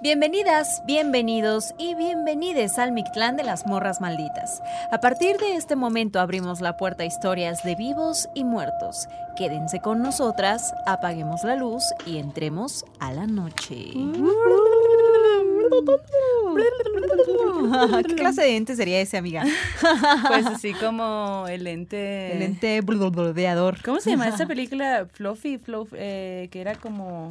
Bienvenidas, bienvenidos y bienvenides al Mictlán de las Morras Malditas. A partir de este momento abrimos la puerta a historias de vivos y muertos. Quédense con nosotras, apaguemos la luz y entremos a la noche. ¿Qué clase de ente sería ese, amiga? Pues así como el ente... El ente blurdeador. ¿Cómo se llama esa película? Fluffy, Fluff, eh, que era como...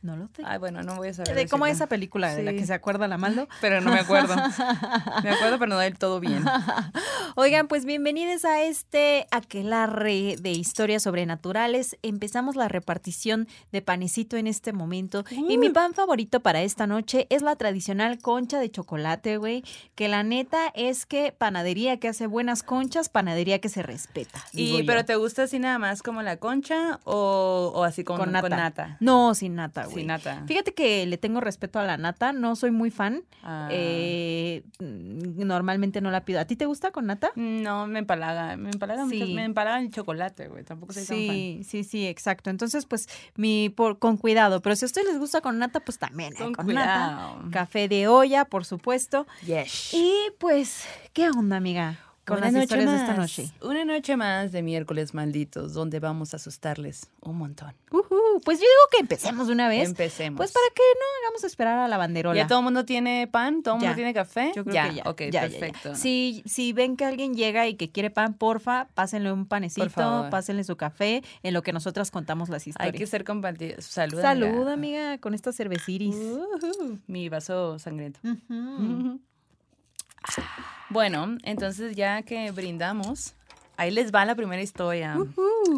No lo sé. Ay, bueno, no voy a saber. De cómo decirlo. esa película de la que se acuerda la Maldo. Pero no me acuerdo. Me acuerdo, pero no del todo bien. Oigan, pues bienvenidos a este aquelarre de historias sobrenaturales. Empezamos la repartición de panecito en este momento. Y mi pan favorito para esta noche es la tradicional concha de chocolate, güey. Que la neta es que panadería que hace buenas conchas, panadería que se respeta. Y, yo. pero ¿te gusta así nada más como la concha o, o así con, con nata. con nata? No, sin nata, güey. Sin nata. Fíjate que le tengo respeto a la nata, no soy muy fan. Ah. Eh, normalmente no la pido. ¿A ti te gusta con nata? No, me empalaga. Me empalaga, mucho- Sí. me empalaga el chocolate, güey. Tampoco soy tan fan. Sí, sí, sí, exacto. Entonces, pues, mi por, con cuidado. Pero si a ustedes les gusta con nata, pues también, eh, Con con, nata. Café de olla, por supuesto. Yes. Y pues, ¿qué onda, amiga? Con las historias de esta noche. Una noche más de miércoles malditos, donde vamos a asustarles un montón. Ujú, Pues yo digo que empecemos de una vez. Empecemos. Pues para que no hagamos esperar a la banderola. ¿Ya todo el mundo tiene pan? ¿Todo el mundo tiene café? Yo creo ya, que ya. ok, ya, perfecto. Si, si ven que alguien llega y que quiere pan, porfa, pásenle un panecito, pásenle su café, en lo que nosotras contamos las Hay historias. que ser compartidos. Salud. Salud, amiga, con esta cerveciris. Ujú, Mi vaso sangriento. Bueno, entonces ya que brindamos, ahí les va la primera historia.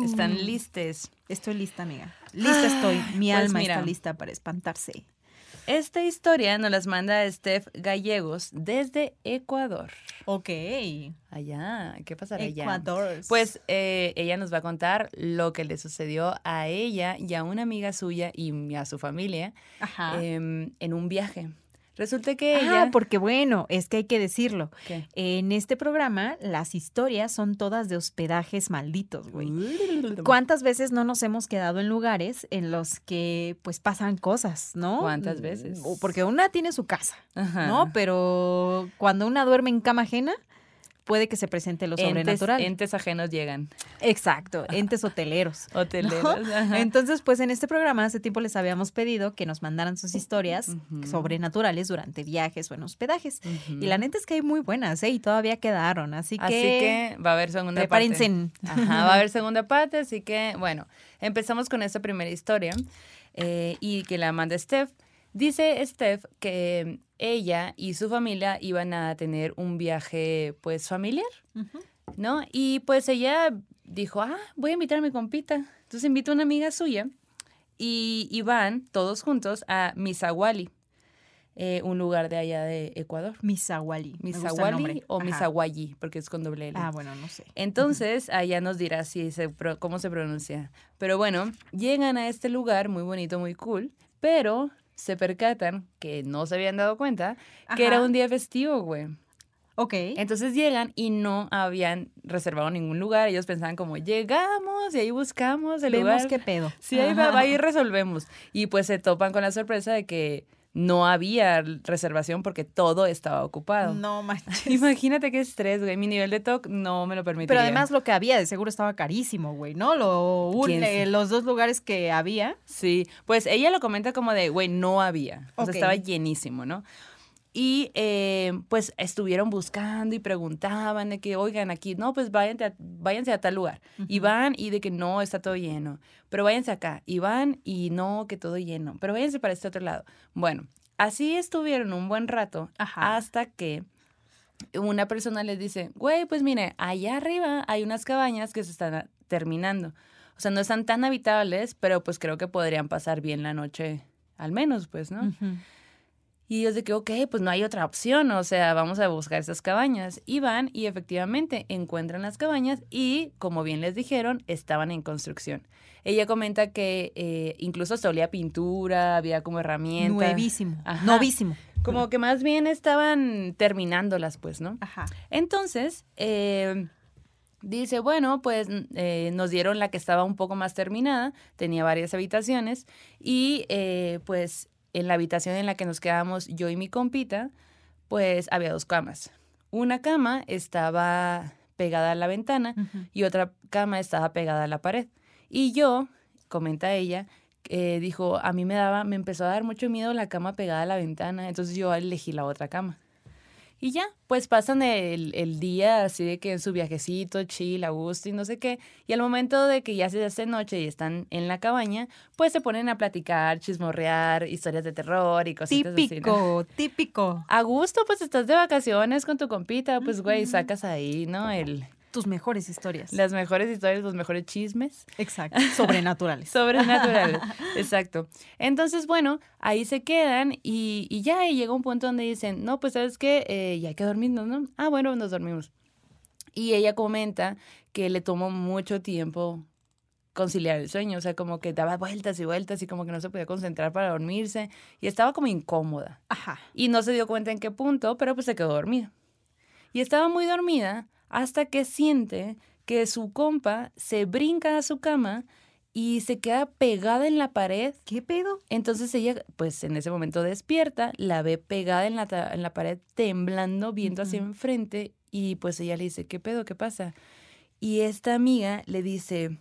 ¿Están listes? Estoy lista, amiga. Lista estoy. Mi Pues alma mira. está lista para espantarse. Esta historia nos las manda Steph Gallegos desde Ecuador. Ok. Allá, ¿qué pasará allá? Ecuador. Pues eh, ella nos va a contar lo que le sucedió a ella y a una amiga suya y a su familia Ajá. em, en un viaje. Resulta que Ah, ella... porque bueno, es que hay que decirlo. ¿Qué? En este programa, las historias son todas de hospedajes malditos, güey. ¿Cuántas veces no nos hemos quedado en lugares en los que pues pasan cosas, ¿no? ¿Cuántas veces? O Porque una tiene su casa, Ajá. ¿no? Pero cuando una duerme en cama ajena, puede que se presente lo Entes, sobrenatural. entes ajenos llegan. Exacto, entes hoteleros. Hoteleros. Entonces, pues en este programa hace tiempo les habíamos pedido que nos mandaran sus historias sobrenaturales durante viajes o en hospedajes. Y la neta es que hay muy buenas, ¿eh? Y todavía quedaron, así que... Así que va a haber segunda prepárense. parte. Ajá, va a haber segunda parte, así que bueno, empezamos con esta primera historia eh, y que la manda Steph. Dice Steph que ella y su familia iban a tener un viaje pues familiar. ¿no? Y pues ella dijo, ah, voy a invitar a mi compita. Entonces invitó a una amiga suya y, y van todos juntos a Misahuali, eh, un lugar de allá de Ecuador. Misahuali nombre. o Ajá. Misahuayi, porque es con doble L. Ah, bueno, no sé. Entonces, allá nos dirá si se cómo se pronuncia. Pero bueno, llegan a este lugar muy bonito, muy cool, pero se percatan que no se habían dado cuenta que era un día festivo, güey. Ok. Entonces llegan y no habían reservado ningún lugar. Ellos pensaban como, llegamos y ahí buscamos el Vemos lugar. qué pedo. Sí, ahí va, y resolvemos. Y pues se topan con la sorpresa de que no había reservación porque todo estaba ocupado. No manches. Imagínate qué estrés, güey. Mi nivel de TOC no me lo permitiría. Pero además lo que había de seguro estaba carísimo, güey, ¿no? Lo, un- ¿Quién eh, los dos lugares que había. Sí, pues ella lo comenta como de, güey, no había. O sea, estaba llenísimo, ¿no? Y eh, pues estuvieron buscando y preguntaban de que, oigan, aquí, no, pues váyanse a, váyanse a tal lugar. Y van y de que no, está todo lleno. Pero váyanse acá. Y van y no, que todo lleno. Pero váyanse para este otro lado. Bueno, así estuvieron un buen rato Ajá. hasta que una persona les dice, güey, pues mire, allá arriba hay unas cabañas que se están terminando. O sea, no están tan habitables, pero pues creo que podrían pasar bien la noche, al menos, pues, ¿no? Y ellos de que, ok, pues no hay otra opción, o sea, vamos a buscar esas cabañas. Y van y efectivamente encuentran las cabañas y, como bien les dijeron, estaban en construcción. Ella comenta que eh, incluso se olía pintura, había como herramientas. Nuevísimo. Ajá. Novísimo. Como que más bien estaban terminándolas, pues, ¿no? Ajá. Entonces, eh, dice, bueno, pues eh, nos dieron la que estaba un poco más terminada, tenía varias habitaciones y eh, pues en la habitación en la que nos quedábamos yo y mi compita, pues había dos camas. Una cama estaba pegada a la ventana y otra cama estaba pegada a la pared. Y yo, comenta ella, eh, dijo, a mí me daba, me empezó a dar mucho miedo la cama pegada a la ventana, entonces yo elegí la otra cama. Y ya, pues pasan el, el, día así de que en su viajecito, chill, a gusto y no sé qué. Y al momento de que ya se hace noche y están en la cabaña, pues se ponen a platicar, chismorrear, historias de terror y cositas típico, así. Típico, típico. A gusto, pues estás de vacaciones con tu compita, pues güey, sacas ahí, ¿no? El, tus mejores historias. Las mejores historias, los mejores chismes. Exacto. Sobrenaturales. Sobrenaturales. Exacto. Entonces, bueno, ahí se quedan y, y ya llega un punto donde dicen, no, pues sabes qué, eh, ya hay que dormirnos, ¿no? Ah, bueno, nos dormimos. Y ella comenta que le tomó mucho tiempo conciliar el sueño, o sea, como que daba vueltas y vueltas y como que no se podía concentrar para dormirse y estaba como incómoda. Ajá. Y no se dio cuenta en qué punto, pero pues se quedó dormida. Y estaba muy dormida hasta que siente que su compa se brinca a su cama y se queda pegada en la pared. ¿Qué pedo? Entonces ella, pues en ese momento despierta, la ve pegada en la, en la pared, temblando, viendo hacia enfrente, y pues ella le dice, ¿qué pedo? ¿Qué pasa? Y esta amiga le dice,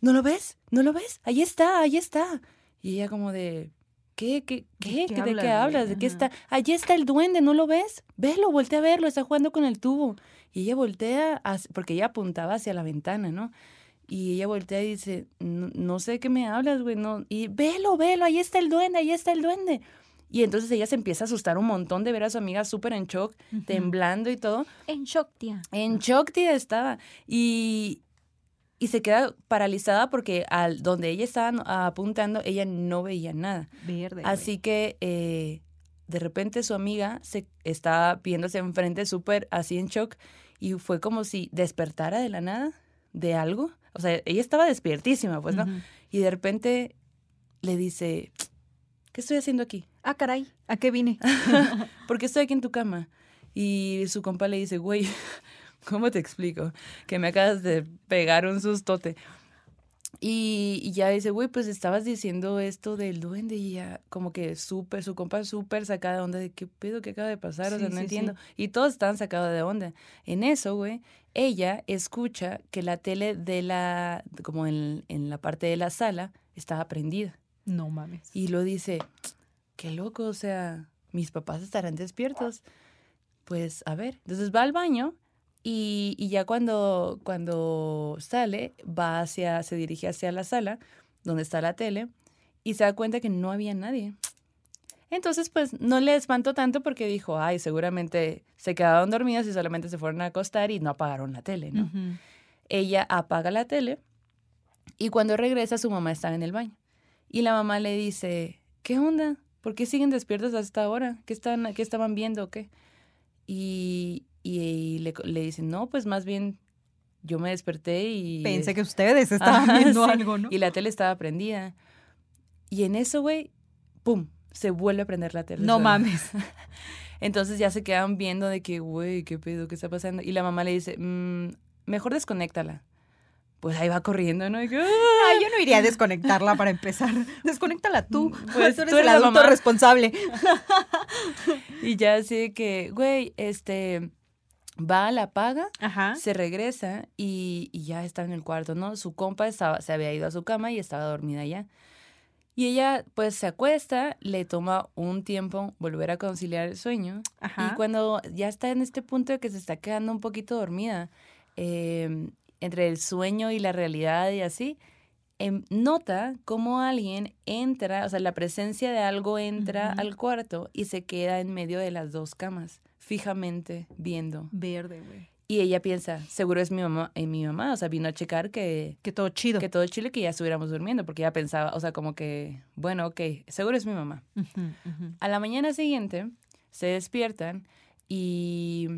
¿no lo ves? ¿No lo ves? Ahí está, ahí está. Y ella como de, ¿Qué? ¿Qué? ¿Qué? ¿De qué, hablas? ¿De qué está? Allí está el duende, ¿no lo ves? Velo, voltea a verlo, está jugando con el tubo. Y ella voltea, porque ella apuntaba hacia la ventana, ¿no? Y ella voltea y dice, no, sé de qué me hablas, güey, no. Y velo, velo, ahí está el duende, ahí está el duende. Y entonces ella se empieza a asustar un montón de ver a su amiga súper en shock, temblando y todo. En shock, tía. En shock, tía, estaba. Y, y se queda paralizada porque al donde ella estaba apuntando, ella no veía nada. Verde. Así que eh, de repente su amiga se estaba viéndose enfrente súper así en shock y fue como si despertara de la nada de algo. O sea, ella estaba despiertísima, pues, ¿no? Y de repente le dice, ¿qué estoy haciendo aquí? Ah, caray, ¿a qué vine? ¿Por qué estoy aquí en tu cama? Y su compa le dice, güey, ¿Cómo te explico? Que me acabas de pegar un sustote. Y, ya dice, güey, pues estabas diciendo esto del duende y ya como que súper, su compa súper sacada de onda de qué pedo que acaba de pasar, o sea, no entiendo. Y todos estaban sacados de onda. En eso, güey, ella escucha que la tele de la, como en, en la parte de la sala, estaba prendida. No mames. Y lo dice, qué loco, o sea, mis papás estarán despiertos. Pues a ver, entonces va al baño y, ya cuando, cuando sale, va hacia, se dirige hacia la sala donde está la tele y se da cuenta que no había nadie. Entonces, pues no le espantó tanto porque dijo, ay, seguramente se quedaron dormidas y solamente se fueron a acostar y no apagaron la tele, ¿no? Ella apaga la tele y cuando regresa su mamá está en el baño. Y la mamá le dice, ¿qué onda? ¿Por qué siguen despiertos hasta ahora? ¿Qué, están, qué estaban viendo o qué? Y, y le, le dicen, no, pues más bien yo me desperté y... Pensé que ustedes estaban viendo algo, ¿no? Y la tele estaba prendida. Y en eso, güey, ¡pum! Se vuelve a prender la tele. No mames. Entonces ya se quedan viendo de que, güey, ¿qué pedo? ¿Qué está pasando? Y la mamá le dice, mmm, mejor desconéctala. Pues ahí va corriendo, ¿no? Y yo no iría a desconectarla para empezar. Desconéctala tú. Mm, pues tú eres, el adulto responsable. y ya así que, güey, este va, la paga, se regresa y, ya está en el cuarto, ¿no? Su compa estaba, se había ido a su cama y estaba dormida ya. Y ella pues se acuesta, le toma un tiempo volver a conciliar el sueño. Y cuando ya está en este punto de que se está quedando un poquito dormida, em, entre el sueño y la realidad y así, em, nota cómo alguien entra, o sea, la presencia de algo entra al cuarto y se queda en medio de las dos camas fijamente viendo. Verde, güey. Y ella piensa, seguro es mi mamá, y mi mamá, o sea, vino a checar que... Que todo chido. Que todo chido, que ya estuviéramos durmiendo, porque ella pensaba, o sea, como que, bueno, ok, seguro es mi mamá. A la mañana siguiente se despiertan y,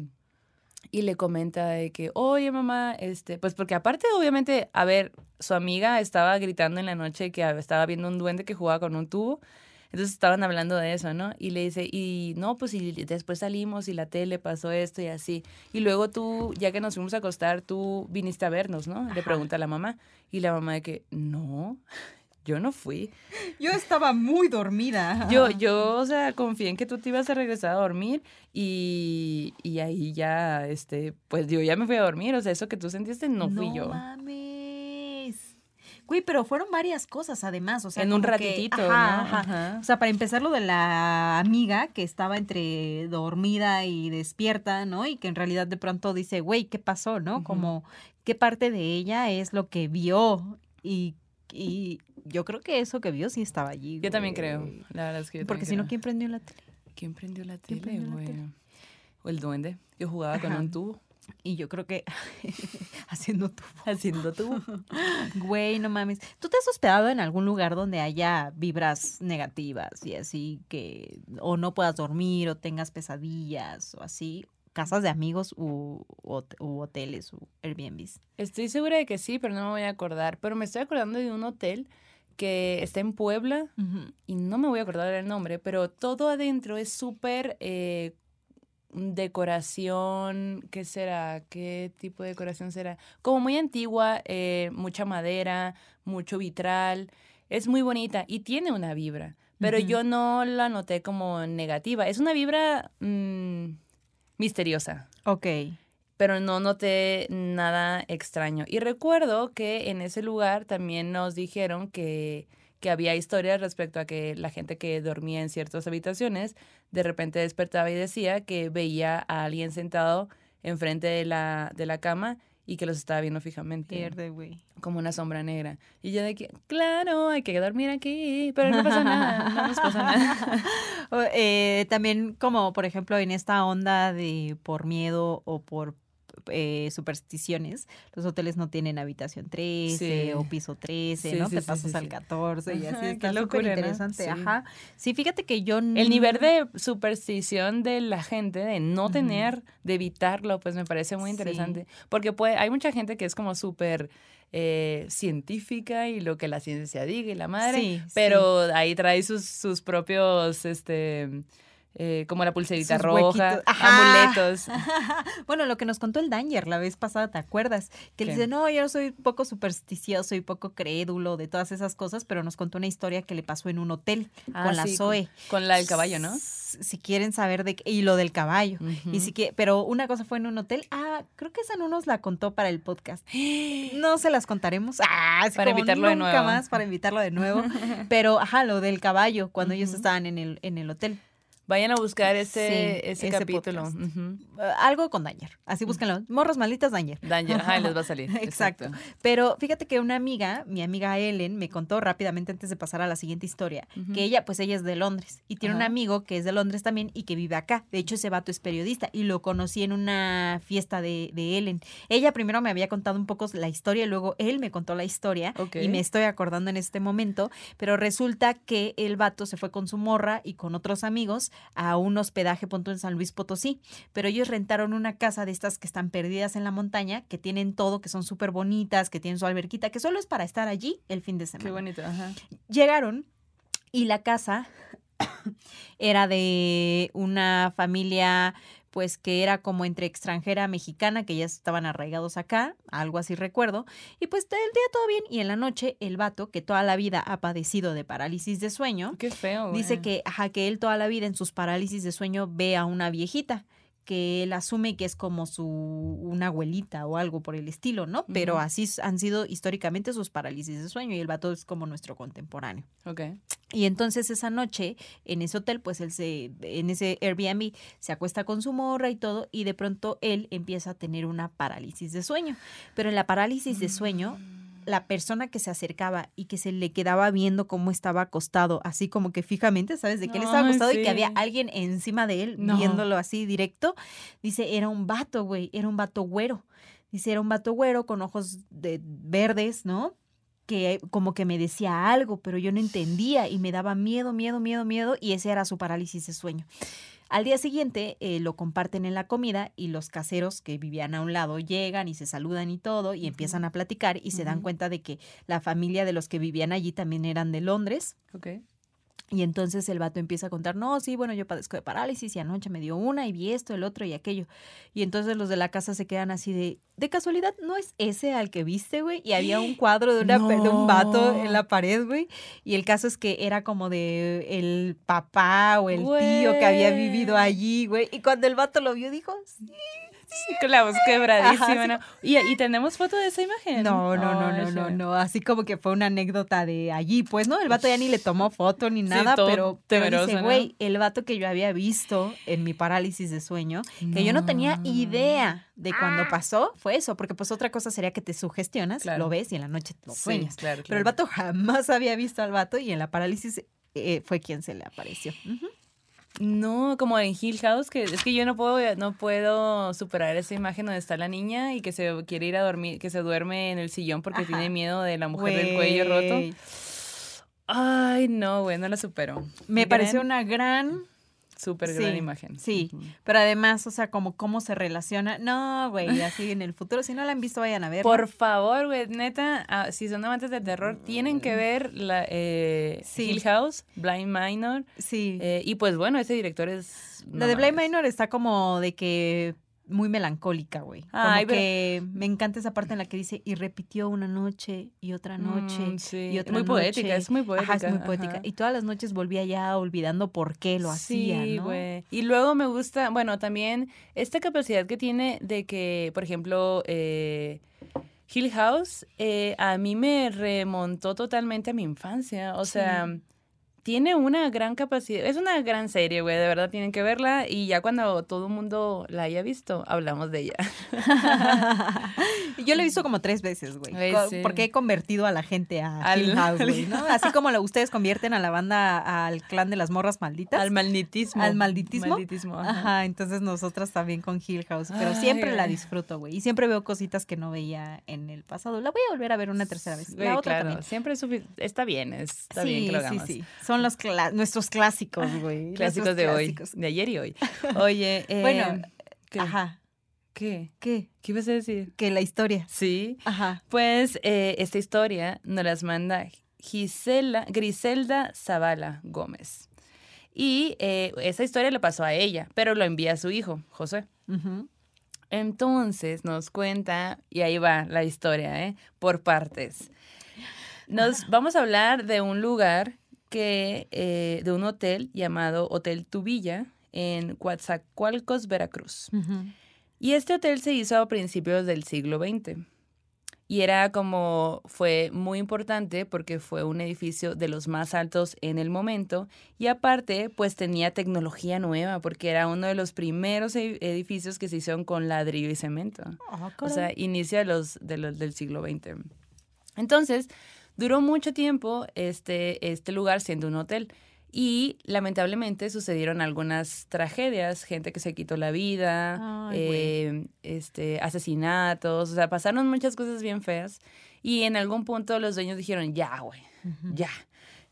y le comenta de que, oye, mamá, este, pues porque aparte, obviamente, a ver, su amiga estaba gritando en la noche que estaba viendo un duende que jugaba con un tubo. Entonces estaban hablando de eso, ¿no? Y le dice, y no, pues y después salimos y la tele pasó esto y así. Y luego tú, ya que nos fuimos a acostar, tú viniste a vernos, ¿no? Le pregunta a la mamá. Y la mamá de que, no, yo no fui. Yo estaba muy dormida. Yo, yo, o sea, confié en que tú te ibas a regresar a dormir y, y ahí ya, este, pues yo ya me fui a dormir. O sea, eso que tú sentiste no, fui yo. Mames. Güey, pero fueron varias cosas además, o sea, en un que- ratitito, ajá, ¿no? ajá. Ajá. O sea, para empezar lo de la amiga que estaba entre dormida y despierta, ¿no? Y que en realidad de pronto dice, güey, ¿qué pasó, no? Como, ¿qué parte de ella es lo que vio? Y, y yo creo que eso que vio sí estaba allí. Yo también creo, la verdad es que yo Porque si no. ¿quién prendió la tele? ¿Quién prendió la ¿Quién tele, güey? O el duende. Yo jugaba con un tubo, Y yo creo que haciendo tu haciendo tubo. Güey, no mames. ¿Tú te has hospedado en algún lugar donde haya vibras negativas y así que o no puedas dormir o tengas pesadillas o así? Casas de amigos u, u- u hoteles u Airbnbs. Estoy segura de que sí, pero no me voy a acordar. Pero me estoy acordando de un hotel que está en Puebla y no me voy a acordar el nombre, pero todo adentro es súper eh, decoración, ¿qué será? ¿Qué tipo de decoración será? Como muy antigua, eh, mucha madera, mucho vitral, es muy bonita y tiene una vibra, pero yo no la noté como negativa, es una vibra mm, misteriosa Ok. pero no noté nada extraño. Y recuerdo que en ese lugar también nos dijeron que, que había historias respecto a que la gente que dormía en ciertas habitaciones de repente despertaba y decía que veía a alguien sentado enfrente de la, de la cama y que los estaba viendo fijamente, Pierde, güey. como una sombra negra. Y yo de que, claro, hay que dormir aquí, pero no pasa nada, no nos pasa nada. Eh, también como, por ejemplo, en esta onda de por miedo o por eh, supersticiones, los hoteles no tienen habitación 13 Sí. o piso 13, Sí, ¿no? sí, Te pasas al sí. 14 y así. Está súper interesante. Sí. Ajá. Sí, fíjate que yo... El nivel de superstición de la gente, de no tener, de evitarlo, pues me parece muy interesante. Porque puede, hay mucha gente que es como súper eh, científica y lo que la ciencia diga y la madre, pero ahí trae sus, sus propios, este, eh, como la pulserita Sus roja, amuletos. bueno, lo que nos contó el Danger la vez pasada, ¿te acuerdas? Que él dice, no, yo soy poco supersticioso y poco crédulo de todas esas cosas, pero nos contó una historia que le pasó en un hotel Ah, con la sí, Zoe. Con la del caballo, ¿no? Si quieren saber de qué- y lo del caballo. Y sí que, pero una cosa fue en un hotel. Ah, creo que esa no nos la contó para el podcast. No se las contaremos. Ah, Para invitarlo de nunca nuevo. más para invitarlo de nuevo. Pero, ajá, lo del caballo, cuando ellos estaban en el, en el hotel. Vayan a buscar ese, Sí, ese, ese capítulo. algo con Danger. Así búsquenlo. Morros malditas Danger. Danger, ajá, les va a salir. Exacto. Pero fíjate que una amiga, mi amiga Ellen, me contó rápidamente antes de pasar a la siguiente historia, que ella, pues ella es de Londres y tiene un amigo que es de Londres también y que vive acá. De hecho, ese vato es periodista y lo conocí en una fiesta de, de Ellen. Ella primero me había contado un poco la historia y luego él me contó la historia y me estoy acordando en este momento, pero resulta que el vato se fue con su morra y con otros amigos a un hospedaje punto en San Luis Potosí, pero ellos rentaron una casa de estas que están perdidas en la montaña, que tienen todo, que son súper bonitas, que tienen su alberquita, que solo es para estar allí el fin de Qué semana. bonito, ajá. Llegaron y la casa era de una familia pues que era como entre extranjera mexicana, que ya estaban arraigados acá, algo así recuerdo, y pues el día todo bien, y en la noche el vato, que toda la vida ha padecido de parálisis de sueño, Qué feo, dice güey. que, ajá, que él toda la vida en sus parálisis de sueño ve a una viejita que él asume que es como su una abuelita o algo por el estilo, ¿no? Pero así han sido históricamente sus parálisis de sueño y el vato es como nuestro contemporáneo. Ok. Y entonces esa noche en ese hotel, pues él se, en ese Airbnb, se acuesta con su morra y todo, y de pronto él empieza a tener una parálisis de sueño. Pero en la parálisis de sueño, la persona que se acercaba y que se le quedaba viendo cómo estaba acostado, así como que fijamente, ¿sabes? De que él estaba acostado y que había alguien encima de él No. viéndolo así directo, dice, era un vato, güey, era un vato güero. Dice, era un vato güero con ojos de verdes, ¿no? que como que me decía algo, pero yo no entendía y me daba miedo, miedo, miedo, miedo, y ese era su parálisis de sueño. Al día siguiente eh, lo comparten en la comida y los caseros que vivían a un lado llegan y se saludan y todo y empiezan a platicar y se dan cuenta de que la familia de los que vivían allí también eran de Londres Ok. Y entonces el vato empieza a contar, no, sí, bueno, yo padezco de parálisis y anoche me dio una y vi esto, el otro y aquello. Y entonces los de la casa se quedan así de, de casualidad, ¿no es ese al que viste, güey? Y había un cuadro de, una, de un vato en la pared, güey. Y el caso es que era como de el papá o el tío que había vivido allí, güey. Y cuando el vato lo vio, dijo, sí. Sí, con la voz quebradísima. Y, y tenemos foto de esa imagen. No, no, no, no, no, no. Así como que fue una anécdota de allí, pues, ¿no? El vato ya ni le tomó foto ni nada, pero, pero temeroso, dice, ¿no? güey, el vato que yo había visto en mi parálisis de sueño, que yo no tenía idea de cuando pasó, fue eso, porque pues otra cosa sería que te sugestionas, Claro. lo ves y en la noche lo Sí, sueñas. claro, Pero el vato jamás había visto al vato y en la parálisis eh, fue quien se le apareció. Ujú. No, como en Hill House, que es que yo no puedo, no puedo superar esa imagen donde está la niña y que se quiere ir a dormir, que se duerme en el sillón porque Ajá. tiene miedo de la mujer del cuello roto. Ay, no, güey, no la supero. Me Gran- pareció una gran súper gran Sí, imagen. sí. Pero además, o sea, como cómo se relaciona. No, güey, así en el futuro. Si no la han visto, vayan a ver. Por favor, güey, neta, ah, si son amantes del terror, tienen que ver la eh, Sí. Hill House, Blind Minor. Sí. eh, y pues bueno, ese director es. la no de Blind. Minor está como de que muy melancólica, güey. Como Ay, pero- que me encanta esa parte en la que dice y repitió una noche y otra noche Mm, sí. y otra Muy poética, noche". es muy poética. Ajá, es muy poética. ajá. Y todas las noches volvía ya olvidando por qué lo hacía, Sí, ¿no? güey. Y luego me gusta, bueno, también esta capacidad que tiene de que, por ejemplo, eh, Hill House eh, a mí me remontó totalmente a mi infancia. O Sí. Tiene una gran capacidad. Es una gran serie, güey. De verdad tienen que verla. Y ya cuando todo el mundo la haya visto, hablamos de ella. Yo lo he visto como tres veces, güey. Sí. Porque he convertido a la gente a Al- Hill House, güey, ¿no? Así como lo, ustedes convierten a la banda al clan de las morras malditas. Al malditismo. ¿Al malditismo? Malditismo, ajá. Ajá, entonces nosotras también con Hill House. Pero siempre la disfruto, güey. Y siempre veo cositas que no veía en el pasado. La voy a volver a ver una tercera vez. La otra claro, también. siempre está bien, está sí, bien que lo sí, sí. Son los cla- nuestros clásicos, güey. Clásicos de clásicos. hoy, de ayer y hoy. Oye, eh, Bueno, ¿qué? Ajá. ¿Qué? ¿Qué? ¿Qué ibas a decir? Que la historia. Sí. Ajá. Pues eh, esta historia nos las manda Gisela, Griselda Zavala Gómez. Y eh, esa historia le pasó a ella, pero lo envía a su hijo, José. Ujú. Entonces nos cuenta, y ahí va la historia, ¿eh? Por partes. Nos vamos a hablar de un lugar que, eh, de un hotel llamado Hotel Tubilla en Coatzacoalcos, Veracruz. Y este hotel se hizo a principios del siglo XX. Y era como, fue muy importante porque fue un edificio de los más altos en el momento. Y aparte, pues tenía tecnología nueva porque era uno de los primeros e- edificios que se hicieron con ladrillo y cemento. Ah, O sea, inicio de los, de los- del siglo XX. Entonces, duró mucho tiempo este, este lugar siendo un hotel. Y lamentablemente sucedieron algunas tragedias, gente que se quitó la vida, Ay, eh, este, asesinatos, o sea, pasaron muchas cosas bien feas. Y en algún punto los dueños dijeron, ya, güey, ya,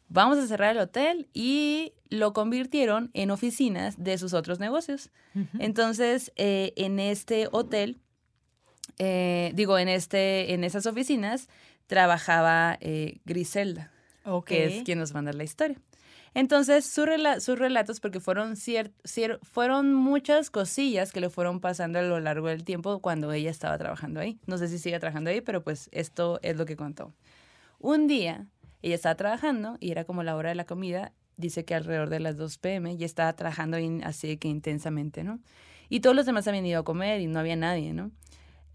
vamos a cerrar el hotel y lo convirtieron en oficinas de sus otros negocios. Entonces, eh, en este hotel, eh, digo, en, este, en esas oficinas, trabajaba eh, Griselda, Ok. que es quien nos manda la historia. Entonces, su rela- sus relatos, porque fueron, cier- cier- fueron muchas cosillas que le fueron pasando a lo largo del tiempo cuando ella estaba trabajando ahí. No sé si sigue trabajando ahí, pero pues esto es lo que contó. Un día, ella estaba trabajando y era como la hora de la comida. Dice que alrededor de las 2 pm y estaba trabajando así que intensamente, ¿no? Y todos los demás habían ido a comer y no había nadie, ¿no?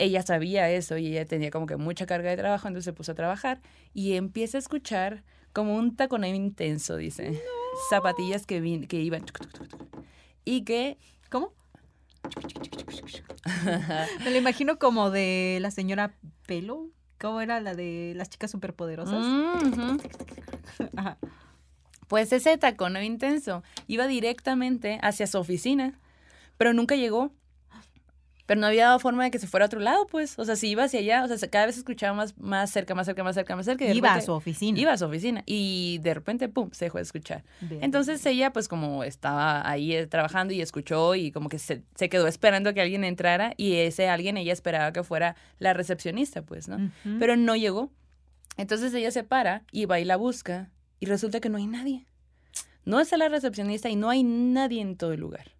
Ella sabía eso y ella tenía como que mucha carga de trabajo, entonces se puso a trabajar y empieza a escuchar como un taconeo intenso, dice. Zapatillas que, vin- que iban. Y que ¿Cómo? Me lo imagino como de la señora Pelo. ¿Cómo era la de las chicas superpoderosas? Mm. Ajá. Pues ese taconeo intenso iba directamente hacia su oficina, pero nunca llegó. Pero no había forma de que se fuera a otro lado, pues. O sea, si iba hacia allá, o sea, se- cada vez escuchaba más, más cerca, más cerca, más cerca, más cerca. y Iba a su oficina. Iba a su oficina. Y de repente, pum, se dejó de escuchar. Entonces ella, pues como estaba ahí eh, trabajando y escuchó y como que se, se quedó esperando que alguien entrara y ese alguien ella esperaba que fuera la recepcionista, pues, ¿no? Pero no llegó. Entonces ella se para y va y la busca y resulta que no hay nadie. No está la recepcionista y no hay nadie en todo el lugar.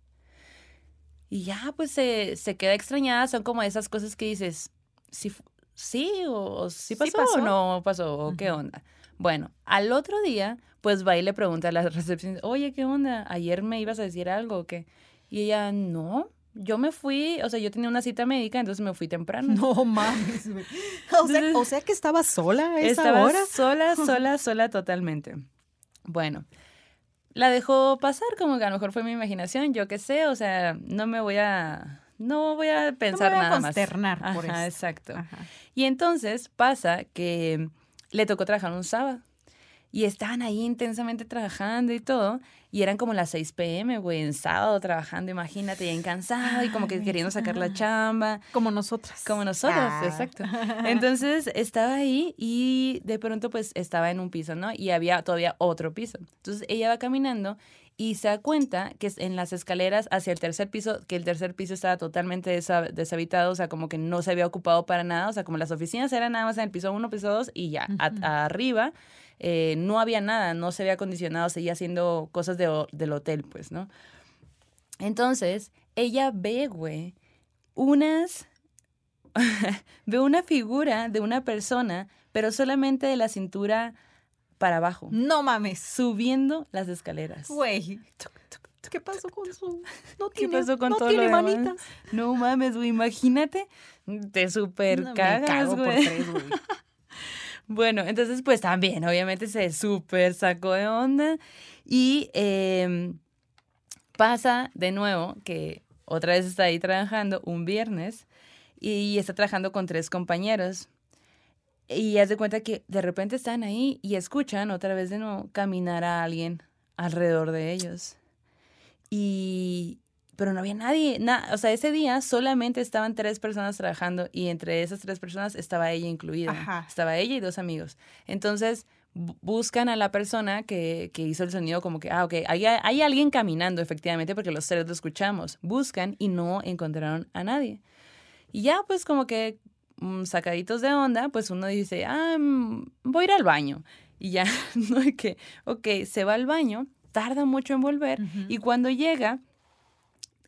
Y ya, pues se, se queda extrañada. Son como esas cosas que dices, sí, sí o sí pasó, pasó? o no pasó, o qué onda. Bueno, al otro día, pues va y le pregunta a la recepcionista, oye, ¿qué onda? ¿Ayer me ibas a decir algo o qué? Y ella, no, yo me fui, o sea, yo tenía una cita médica, entonces me fui temprano. No mames. O sea, o sea que estaba sola a esa Estaba hora. sola, sola, sola totalmente. Bueno, la dejó pasar, como que a lo mejor fue mi imaginación, yo qué sé, o sea, no me voy a, no voy a pensar voy a nada más. consternar por Ajá, esto. exacto. Ajá. Y entonces pasa que le tocó trabajar un sábado. Y estaban ahí intensamente trabajando y todo. Y eran como las 6 pm, güey, en sábado trabajando, imagínate, bien cansado y como que queriendo sacar la chamba. Como nosotras. Como nosotros, Ah. exacto. Entonces estaba ahí y de pronto pues estaba en un piso, ¿no? Y había todavía otro piso. Entonces ella va caminando y se da cuenta que es en las escaleras hacia el tercer piso, que el tercer piso estaba totalmente deshabitado, o sea, como que no se había ocupado para nada, o sea, como las oficinas eran nada más en el piso 1, piso 2 y ya, A- arriba eh, no había nada, no se había acondicionado, seguía haciendo cosas de del hotel, pues, ¿no? Entonces, ella ve, güey, unas ve una figura de una persona, pero solamente de la cintura para abajo, No mames. subiendo las escaleras. Güey. ¿Qué pasó con su.? No ¿Qué tiene, pasó con no todo tiene lo demás? manitas. No mames, güey, imagínate, te super No, cagas, güey. Bueno, entonces pues también, obviamente se súper sacó de onda y em, pasa de nuevo que otra vez está ahí trabajando un viernes y está trabajando con tres compañeros. Y haz de cuenta que de repente están ahí y escuchan otra vez de nuevo caminar a alguien alrededor de ellos. Y, pero no había nadie, na- o sea, ese día solamente estaban tres personas trabajando y entre esas tres personas estaba ella incluida. Ajá. Estaba ella y dos amigos. Entonces bu- buscan a la persona que, que hizo el sonido como que, ah, ok, hay, hay alguien caminando efectivamente porque los tres lo escuchamos. Buscan y no encontraron a nadie. Y ya pues como que mm, sacaditos de onda, pues uno dice, ah, mm, voy a ir al baño. Y ya, no hay que, ok, se va al baño, tarda mucho en volver Ujú. y cuando llega,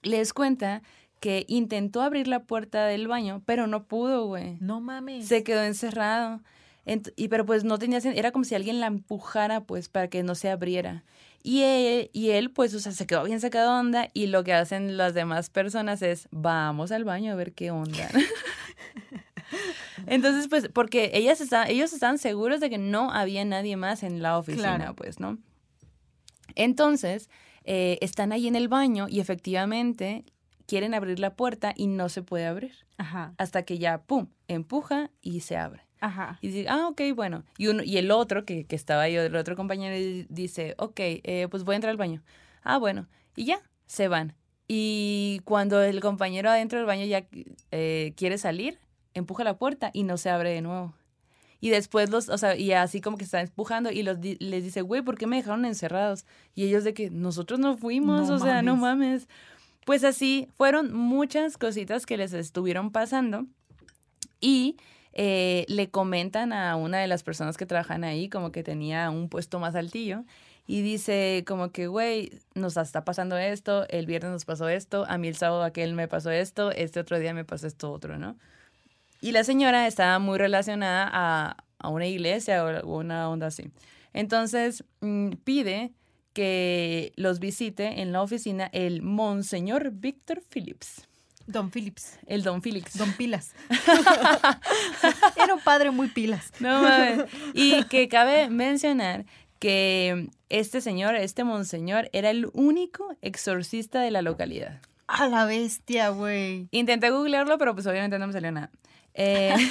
les cuenta que intentó abrir la puerta del baño, pero no pudo, güey. No mames. Se quedó encerrado. Ent- y pero pues no tenía era como si alguien la empujara pues para que no se abriera. Y él, y él pues o sea, se quedó bien sacado onda y lo que hacen las demás personas es vamos al baño a ver qué onda. Entonces pues porque ellas está, ellos estaban seguros de que no había nadie más en la oficina Claro. pues, ¿no? Entonces eh, están ahí en el baño y efectivamente quieren abrir la puerta y no se puede abrir Ajá. hasta que ya, pum, empuja y se abre. Ajá. Y dice, ah, ok, bueno. Y, uno, y el otro, que, que estaba ahí, el otro compañero, di- dice, ok, eh, pues voy a entrar al baño. Ah, bueno. Y ya, se van. Y cuando el compañero adentro del baño ya eh, quiere salir, empuja la puerta y no se abre de nuevo. Y después los, o sea, y así como que está empujando y los, les dice, güey, ¿por qué me dejaron encerrados? Y ellos de que nosotros no fuimos, No o sea, no mames. mames. Pues así fueron muchas cositas que les estuvieron pasando y eh, le comentan a una de las personas que trabajan ahí como que tenía un puesto más altillo y dice como que, güey, nos está pasando esto, el viernes nos pasó esto, a mí el sábado aquel me pasó esto, este otro día me pasó esto otro, ¿no? Y la señora estaba muy relacionada a, a una iglesia o una onda así. Entonces mm, pide que los visite en la oficina el Monseñor Víctor Phillips, Don Phillips. el Don Phillips. Don Pilas. Era un padre muy pilas. No mames. Y que cabe mencionar que este señor, este monseñor, era el único exorcista de la localidad. A la bestia, güey. Intenté googlearlo, pero pues obviamente no me salió nada. Eh,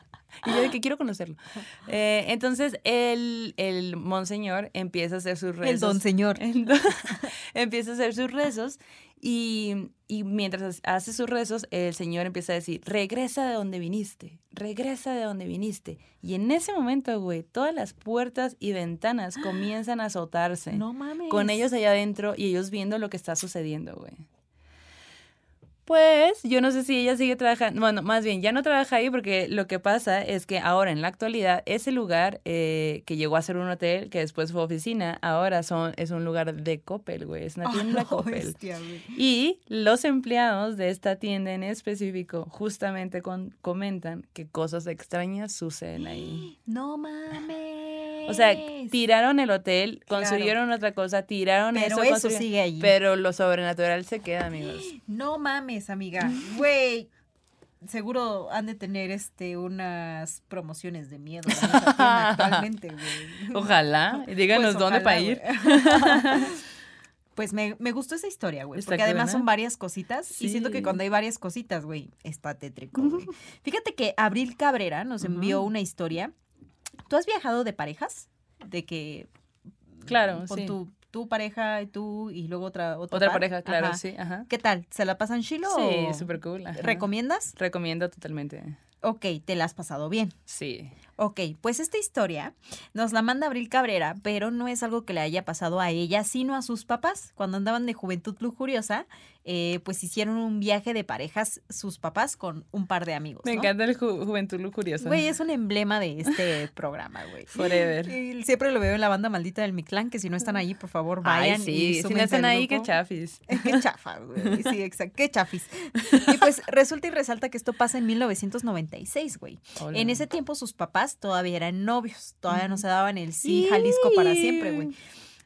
y yo de que quiero conocerlo. Eh, entonces, el, el monseñor empieza a hacer sus rezos. El don señor. El don- empieza a hacer sus rezos y, y mientras hace sus rezos, el Señor empieza a decir, regresa de donde viniste, regresa de donde viniste. Y en ese momento, güey, todas las puertas y ventanas comienzan a azotarse. No mames. Con ellos allá adentro y ellos viendo lo que está sucediendo, güey. Después, yo no sé si ella sigue trabajando, bueno, más bien, ya no trabaja ahí porque lo que pasa es que ahora en la actualidad ese lugar eh, que llegó a ser un hotel, que después fue oficina, ahora son, es un lugar de Coppel, güey, es una tienda Coppel. Hostia, güey. Y los empleados de esta tienda en específico justamente con- comentan que cosas extrañas suceden ahí. No mames. O sea, tiraron el hotel, Claro. construyeron otra cosa, tiraron Pero eso, sigue allí. Pero lo sobrenatural se queda, amigos. No mames, amiga. Güey. Seguro han de tener este unas promociones de miedo actualmente, güey. Ojalá. Díganos Pues dónde para ir. Pues me, me gustó esa historia, güey. Porque además buena. son varias cositas. Y siento que cuando hay varias cositas, güey, está tétrico, güey. Fíjate que Abril Cabrera nos envió una historia. ¿Tú has viajado de parejas? De que. Claro, con sí. tu, tu pareja y tú y luego otra otra, Otra par? pareja, claro, Ajá. sí. Ajá. ¿Qué tal? ¿Se la pasan chilo? Sí, súper cool. ajá. ¿Recomiendas? Recomiendo totalmente. Ok, te la has pasado bien. Sí. Ok, pues esta historia nos la manda Abril Cabrera, pero no es algo que le haya pasado a ella, sino a sus papás. Cuando andaban de juventud lujuriosa, eh, pues hicieron un viaje de parejas sus papás con un par de amigos. Me ¿no? encanta el ju- juventud lujuriosa. Güey, es un emblema de este programa, güey. Forever. Y siempre lo veo en la banda maldita del Mictlán, que si no están allí, por favor, Ay, vayan. sí. y Si no están ahí, qué chafis. Qué chafa, güey. Sí, exacto. Qué chafis. Y pues resulta y resalta que esto pasa en 1996, güey. En ese tiempo sus papás todavía eran novios, todavía no se daban el sí Jalisco para siempre, güey.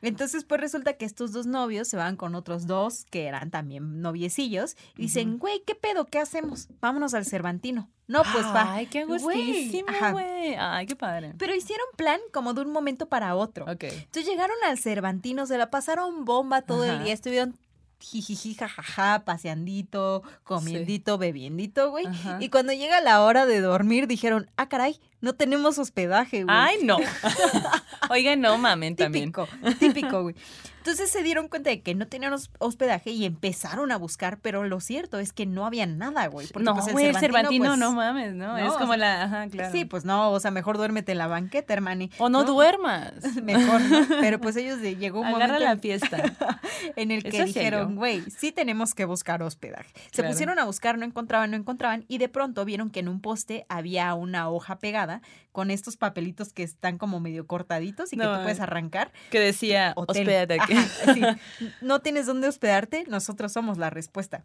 Entonces, pues resulta que estos dos novios se van con otros dos que eran también noviecillos y dicen, güey, ¿qué pedo? ¿Qué hacemos? Vámonos al Cervantino. No, pues va. Ay, qué Güey, gustísimo, ajá. güey. Ay, qué padre. Pero hicieron plan como de un momento para otro. Entonces llegaron al Cervantino, se la pasaron bomba todo el día, estuvieron jijiji, jajaja, paseandito, comiendito, bebiendito, güey. Ajá. Y cuando llega la hora de dormir, dijeron, ah, caray, no tenemos hospedaje, güey. Ay, no. Oigan, no mamen también. Típico, típico, güey. Entonces se dieron cuenta de que no tenían hos- hospedaje y empezaron a buscar, pero lo cierto es que no había nada, güey. porque, No, pues, güey, el Cervantino, pues, no mames, ¿no? no, es o como sea, la. Ajá, claro. Sí, pues no, o sea, mejor duérmete en la banqueta, hermani. O no, duermas. Mejor, ¿no? Pero pues ellos llegó un Agarra momento la fiesta. en el que Eso dijeron, güey, sí tenemos que buscar hospedaje. Se pusieron a buscar, no encontraban, no encontraban, y de pronto vieron que en un poste había una hoja pegada con estos papelitos que están como medio cortaditos y que tú puedes arrancar. Que decía, Hotel. hospédate aquí. Ajá, sí. No tienes dónde hospedarte, nosotros somos la respuesta.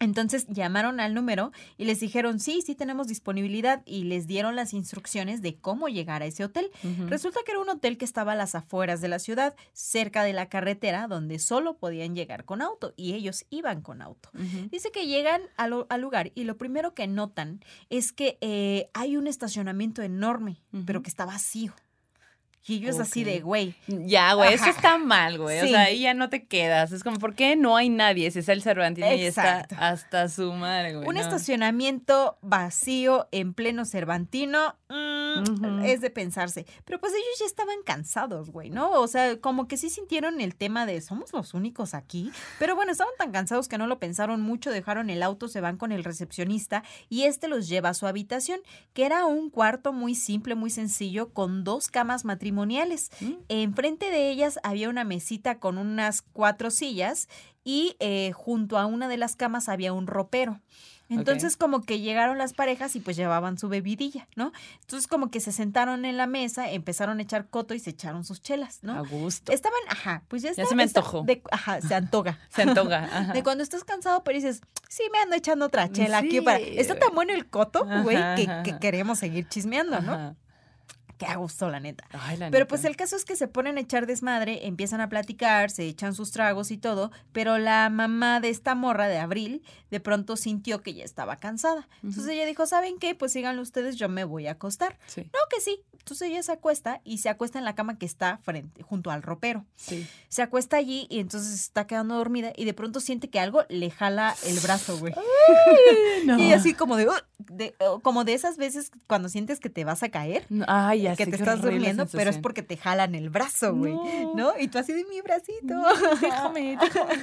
Entonces llamaron al número y les dijeron, sí, sí tenemos disponibilidad y les dieron las instrucciones de cómo llegar a ese hotel. Resulta que era un hotel que estaba a las afueras de la ciudad, cerca de la carretera, donde solo podían llegar con auto y ellos iban con auto. Dice que llegan al, lu- al lugar y lo primero que notan es que eh, hay un estacionamiento enorme, pero que está vacío. Y ellos así de, güey, Ya, güey, eso está mal, güey. O sea, ahí ya no te quedas. Es como, ¿por qué no hay nadie? Si es el Cervantino y está hasta su madre, güey. un no. estacionamiento vacío en pleno Cervantino, mm, Es de pensarse. Pero pues ellos ya estaban cansados, güey, ¿no? O sea, como que sí sintieron el tema de somos los únicos aquí. Pero bueno, estaban tan cansados que no lo pensaron mucho, dejaron el auto, se van con el recepcionista y este los lleva a su habitación, que era un cuarto muy simple, muy sencillo, con dos camas matrimoniales. Mm. Enfrente de ellas había una mesita con unas cuatro sillas y eh, junto a una de las camas había un ropero. Entonces como que llegaron las parejas y pues llevaban su bebidilla, ¿no? Entonces como que se sentaron en la mesa, empezaron a echar coto y se echaron sus chelas, A ¿no? gusto. Estaban, ajá, pues ya, Ya se me antojó. de- ajá, se antoja. Se antoja. Ajá. De cuando estás cansado, pero dices, sí, me ando echando otra chela aquí para... Está tan bueno el coto, güey, que, que queremos seguir chismeando, ¿no? Ajá. Que a gusto, la neta. Ay, la Pero neta. pues el caso es que se ponen a echar desmadre, empiezan a platicar, se echan sus tragos y todo, pero la mamá de esta morra de Abril de pronto sintió que ya estaba cansada. Entonces ella dijo, ¿saben qué? Pues síganlo ustedes, yo me voy a acostar. Sí, No, que sí. Entonces ella se acuesta y se acuesta en la cama que está frente, junto al ropero. sí. Se acuesta allí y entonces está quedando dormida y de pronto siente que algo le jala el brazo, güey. No. Y así como de, de- como de esas veces cuando sientes que te vas a caer No, Ay, ya que sé, te estás durmiendo, pero es porque te jalan el brazo, güey. No. No. Y tú así de mi bracito. Déjame, déjame.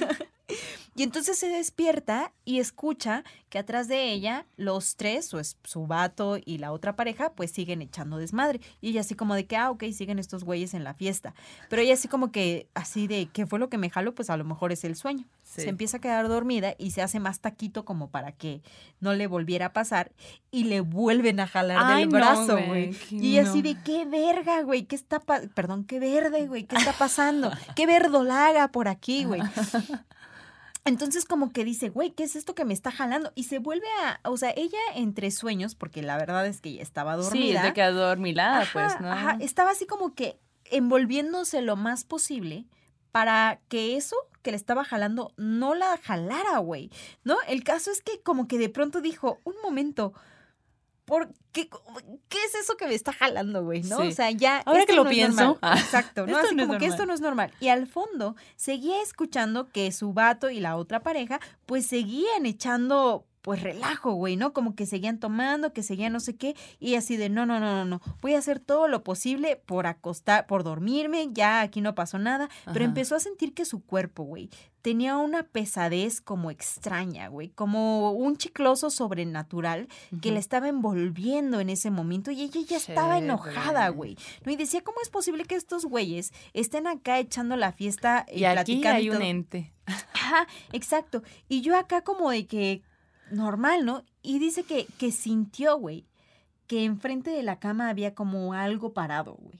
Y entonces se despierta y escucha que atrás de ella los tres, su, su vato y la otra pareja, pues siguen echando desmadre. Y ella así como de que, ah, ok, siguen estos güeyes en la fiesta. Pero ella así como que, así de, ¿qué fue lo que me jaló? Pues a lo mejor es el sueño. Sí. Se empieza a quedar dormida y se hace más taquito como para que no le volviera a pasar. Y le vuelven a jalar Ay, del no, brazo, güey, Y así no. de, qué verga, güey, ¿qué está Perdón, qué verde, güey, ¿qué está pasando? ¿Qué verdolaga por aquí, güey? Entonces como que dice, güey, ¿qué es esto que me está jalando? Y se vuelve a, o sea, ella entre sueños, porque la verdad es que ella estaba Sí, dormida. te quedó dormilada, Ajá, pues, ¿no? ajá, estaba así como que envolviéndose lo más posible para que eso que le estaba jalando no la jalara, güey. ¿No? El caso es que como que de pronto dijo, un momento, ¿por qué, qué es eso que me está jalando, güey? ¿no? Sí. O sea, ya... Ahora esto que lo no pienso, ah, Exacto, ¿no? Así no es como que esto no es normal. Y al fondo seguía escuchando que su vato y la otra pareja pues seguían echando pues relajo, güey, ¿no? Como que seguían tomando, que seguían no sé qué, y así de, no, no, no, no, no, voy a hacer todo lo posible por acostar, por dormirme, ya aquí no pasó nada, pero empezó a sentir que su cuerpo, güey, tenía una pesadez como extraña, güey, como un chicloso sobrenatural que le estaba envolviendo en ese momento y ella ya estaba enojada, güey. ¿no? Y decía, ¿cómo es posible que estos güeyes estén acá echando la fiesta y, Y aquí platicando? hay y un ente. Ajá, exacto. Y yo acá como de que normal, ¿no? Y dice que, que sintió, güey, que enfrente de la cama había como algo parado, güey.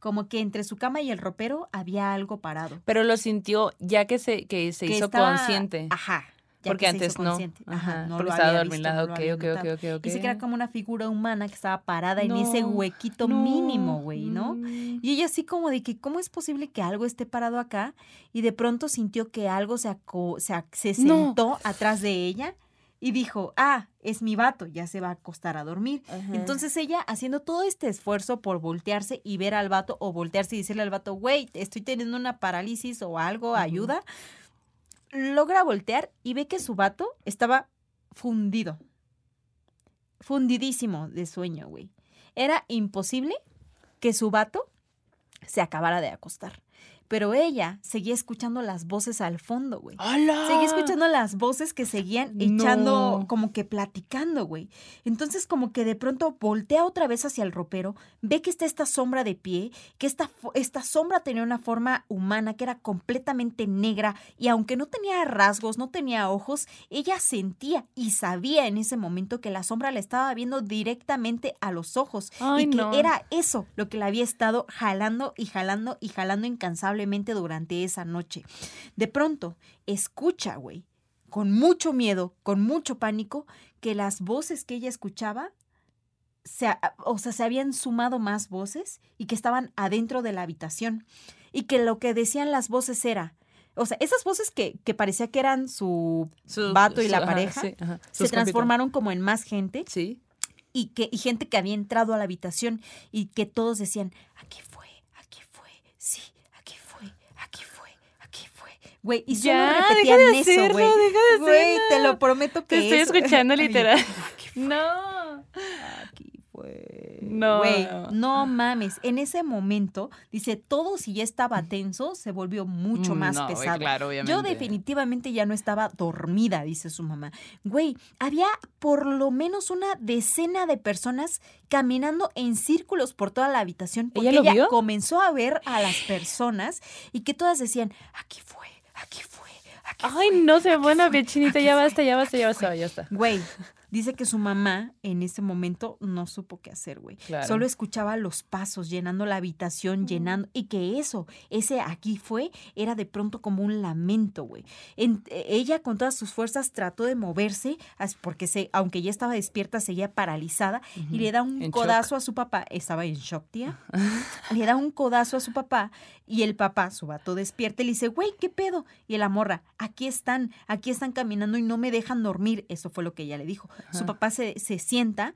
Como que entre su cama y el ropero había algo parado. Pero lo sintió ya que se, que se que hizo estaba- consciente. Ajá. ya Porque que se hizo antes no. consciente. Ajá, no porque lo estaba visto, no lo Ok, había ok, notado. ok, ok, ok. Dice que era como una figura humana que estaba parada en ese No, huequito no, mínimo, güey, ¿no? Y ella así como de que, ¿cómo es posible que algo esté parado acá? Y de pronto sintió que algo se, aco- se, se No. sentó atrás de ella y dijo, ah, es mi vato, ya se va a acostar a dormir. Ajá. Entonces ella haciendo todo este esfuerzo por voltearse y ver al vato o voltearse y decirle al vato, güey, estoy teniendo una parálisis o algo, ayuda, logra voltear y ve que su vato estaba fundido. Fundidísimo de sueño, güey. Era imposible que su vato se acabara de acostar. Pero ella seguía escuchando las voces al fondo, güey. ¡Hala! Seguía escuchando las voces que seguían echando, No. como que platicando, güey. Entonces, como que de pronto voltea otra vez hacia el ropero, ve que está esta sombra de pie, que esta, esta sombra tenía una forma humana, que era completamente negra, y aunque no tenía rasgos, no tenía ojos, ella sentía y sabía en ese momento que la sombra le estaba viendo directamente a los ojos. Ay, y que no. era eso lo que la había estado jalando y jalando y jalando durante esa noche. De pronto, escucha, güey, con mucho miedo, con mucho pánico, que las voces que ella escuchaba, se, o sea, se habían sumado más voces y que estaban adentro de la habitación. Y que lo que decían las voces era, o sea, esas voces que, que parecía que eran su Su- vato y la ajá, pareja, sí, ajá. se transformaron como en más gente. Sí. y que y gente que había entrado a la habitación y que todos decían, aquí fue, aquí fue, sí, aquí fue, aquí fue, aquí fue. Güey, y solo Ya, repetían deja de eso, hacerlo, güey. deja de Güey, te lo prometo que Te estoy eso- escuchando literal. No. aquí fue. No. Güey, no mames. En ese momento, dice, todo si ya estaba tenso, se volvió mucho Mm, más no, güey, pesado. claro, obviamente. Yo definitivamente ya no estaba dormida, dice su mamá. Güey, había por lo menos una decena de personas caminando en círculos por toda la habitación porque ¿Ella lo vio? comenzó a ver a las personas y que todas decían, aquí fue, aquí fue, aquí Ay, fue". no se buena, piechinita. aquí Ya fue, basta, ya basta, ya basta, fue. ya está. Güey, dice que su mamá en ese momento no supo qué hacer, güey. Claro. Solo escuchaba los pasos llenando la habitación, llenando, y que eso, ese aquí fue, era de pronto como un lamento, güey. En- ella con todas sus fuerzas trató de moverse, porque se, aunque ya estaba despierta, seguía paralizada, y le da un En codazo a su papá, estaba en shock, tía, le da un codazo a su papá, y el papá, su vato despierta, y le dice, güey, ¿qué pedo? Y la morra, aquí están, aquí están caminando y no me dejan dormir. Eso fue lo que ella le dijo. Su papá se, se sienta,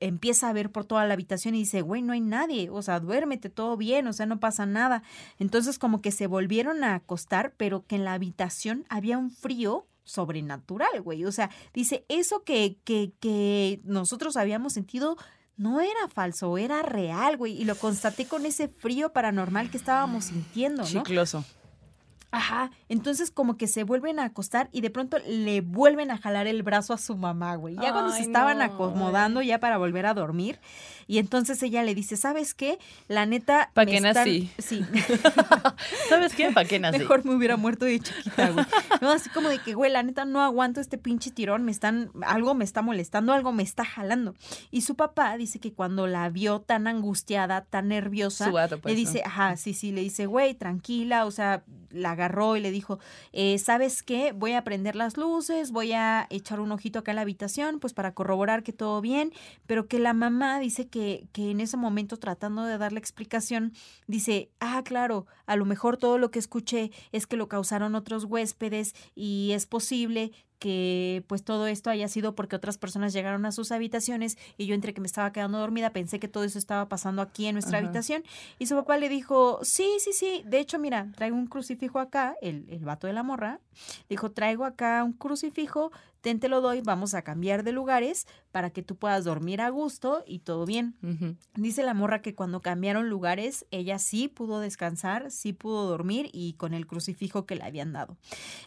empieza a ver por toda la habitación y dice, güey, no hay nadie, o sea, duérmete, todo bien, o sea, no pasa nada. Entonces como que se volvieron a acostar, pero que en la habitación había un frío sobrenatural, güey. O sea, dice, eso que, que, que nosotros habíamos sentido no era falso, era real, güey. Y lo constaté con ese frío paranormal que estábamos sintiendo, ¿no? Chicloso. Ajá, entonces como que se vuelven a acostar y de pronto le vuelven a jalar el brazo a su mamá, güey. Ya cuando se estaban no, acomodando ya para volver a dormir. Y entonces ella le dice, ¿sabes qué? La neta... ¿Pa' me qué están-" nací? Sí. ¿Sabes qué? ¿Para qué nací? Mejor me hubiera muerto de chiquita, güey. No, así como de que, güey, la neta no aguanto este pinche tirón, me están, algo me está molestando, algo me está jalando. Y su papá dice que cuando la vio tan angustiada, tan nerviosa, gato, pues, le ¿no? dice, ajá, sí, sí, le dice, güey, tranquila, o sea, la agarró y le dijo, eh, ¿sabes qué? Voy a prender las luces, voy a echar un ojito acá en la habitación, pues para corroborar que todo bien, pero que la mamá dice que, que en ese momento tratando de darle explicación, dice, ah, claro, a lo mejor todo lo que escuché es que lo causaron otros huéspedes y es posible que pues todo esto haya sido porque otras personas llegaron a sus habitaciones y yo entre que me estaba quedando dormida pensé que todo eso estaba pasando aquí en nuestra Ajá. habitación y su papá le dijo, sí, sí, sí, de hecho mira, traigo un crucifijo acá, el, el vato de la morra, dijo, traigo acá un crucifijo, ten te lo doy, vamos a cambiar de lugares para que tú puedas dormir a gusto y todo bien. Dice la morra que cuando cambiaron lugares, ella sí pudo descansar, sí pudo dormir y con el crucifijo que le habían dado.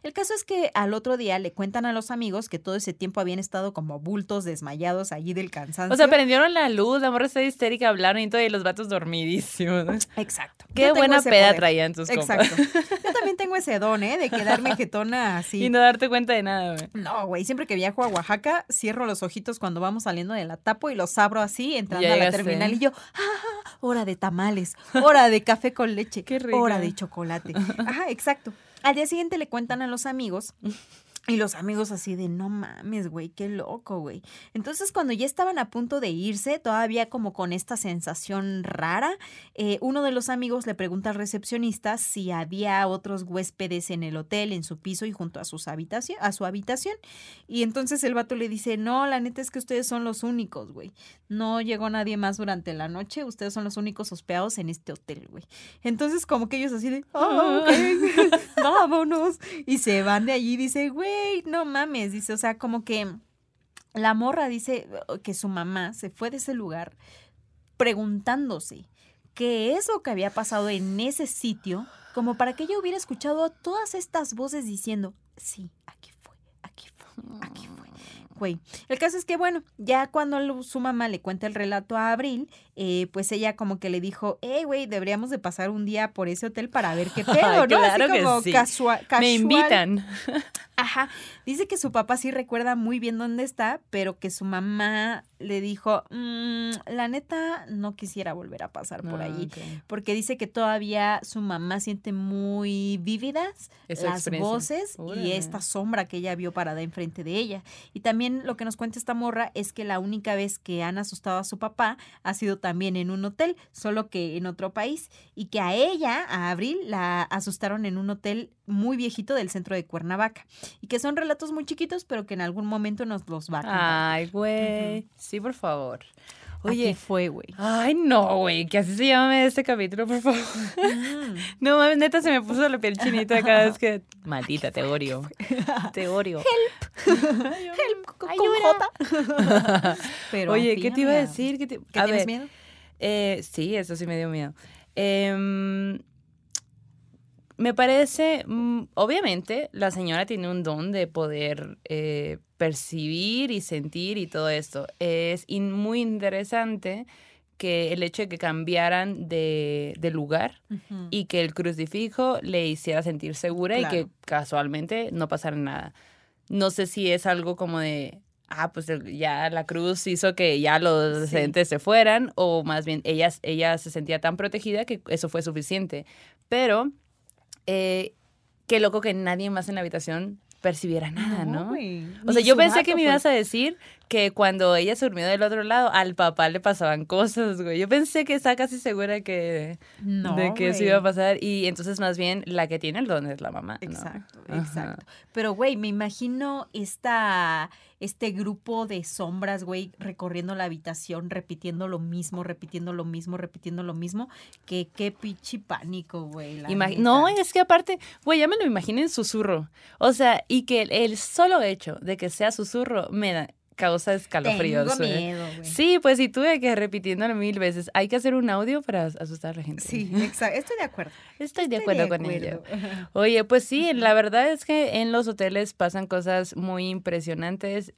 El caso es que al otro día le cuentan a los amigos que todo ese tiempo habían estado como bultos desmayados allí del cansancio. O sea, prendieron la luz, la morra está histérica, hablaron y todo, y los vatos dormidísimos. Exacto. Qué Yo buena peda poder. traían tus. Exacto. también tengo ese don, ¿eh? De quedarme jetona así. Y no darte cuenta de nada, güey. No, güey, siempre que viajo a Oaxaca, cierro los ojitos cuando vamos saliendo de la tapo y los abro así, entrando Ya a la terminal y yo, ¡ah! Hora de tamales, hora de café con leche, Qué rico. hora de chocolate. Ajá, exacto. Al día siguiente le cuentan a los amigos y los amigos así de, no mames, güey, qué loco, güey. Entonces, cuando ya estaban a punto de irse, todavía como con esta sensación rara, eh, uno de los amigos le pregunta al recepcionista si había otros huéspedes en el hotel, en su piso y junto a, sus habitación, a su habitación. Y entonces el vato le dice, no, la neta es que ustedes son los únicos, güey. No llegó nadie más durante la noche, ustedes son los únicos hospedados en este hotel, güey. Entonces, como que ellos así de, "Ah, vámonos. Y se van de allí, dice, güey, no mames, dice, o sea, como que la morra dice que su mamá se fue de ese lugar preguntándose qué es lo que había pasado en ese sitio, como para que ella hubiera escuchado todas estas voces diciendo, sí, aquí fue, aquí fue, aquí fue. Güey, el caso es que, bueno, ya cuando lo- su mamá le cuenta el relato a Abril, eh, pues ella como que le dijo, hey, güey, deberíamos de pasar un día por ese hotel para ver qué pedo, ¿no? Claro Así que sí. Me invitan. Ajá. Dice que su papá sí recuerda muy bien dónde está, pero que su mamá le dijo, "Mm, la neta, no quisiera volver a pasar por Ah, allí. Porque dice que todavía su mamá siente muy vívidas Esa las voces y esta sombra que ella vio parada enfrente de ella. Y también lo que nos cuenta esta morra es que la única vez que han asustado a su papá ha sido también en un hotel, solo que en otro país. Y que a ella, a Abril, la asustaron en un hotel muy viejito del centro de Cuernavaca. Y que son relatos muy chiquitos, pero que en algún momento nos los va a contar. Ay, güey. Sí, por favor. Oye, Aquí fue, güey. Ay, no, güey, que así se llame este capítulo, por favor. Mm. No mames, neta se me puso la piel chinita cada vez que. Maldita, te odio. Te odio. Con, con J. Pero Oye, ¿qué te iba a decir? ¿Qué te- ¿Qué a tienes ver, miedo? eh, sí, eso sí me dio miedo. Em, me parece, mm, obviamente, la señora tiene un don de poder eh, percibir y sentir y todo esto. Es in- muy interesante que el hecho de que cambiaran de, de lugar y que el crucifijo le hiciera sentir segura y que casualmente no pasara nada. No sé si es algo como de, ah, pues ya la cruz hizo que ya los Sí. entes se fueran o más bien ella, ella se sentía tan protegida que eso fue suficiente. Pero, eh, qué loco que nadie más en la habitación percibiera nada, ¿no? O sea, yo pensé que me pues. ibas a decir que cuando ella se durmió del otro lado, al papá le pasaban cosas, güey. Yo pensé que estaba casi segura que, No, de que eso iba a pasar. Y entonces, más bien, la que tiene el don es la mamá. ¿no? Exacto, Ajá. exacto. Pero, güey, me imagino esta, este grupo de sombras, güey, recorriendo la habitación, repitiendo lo mismo, repitiendo lo mismo, repitiendo lo mismo. Que qué pichi pánico, güey. la Ima- neta. no, es que aparte, güey, ya me lo imagino en susurro. O sea, y que el, el solo hecho de que sea susurro me da causa escalofríos. Tengo miedo, güey. Sí, pues sí, tuve que repitiéndolo mil veces. Hay que hacer un audio para asustar a la gente. Sí, exacto. Estoy de acuerdo. Estoy de acuerdo con ello. Oye, pues sí, la verdad es que en los hoteles pasan cosas muy impresionantes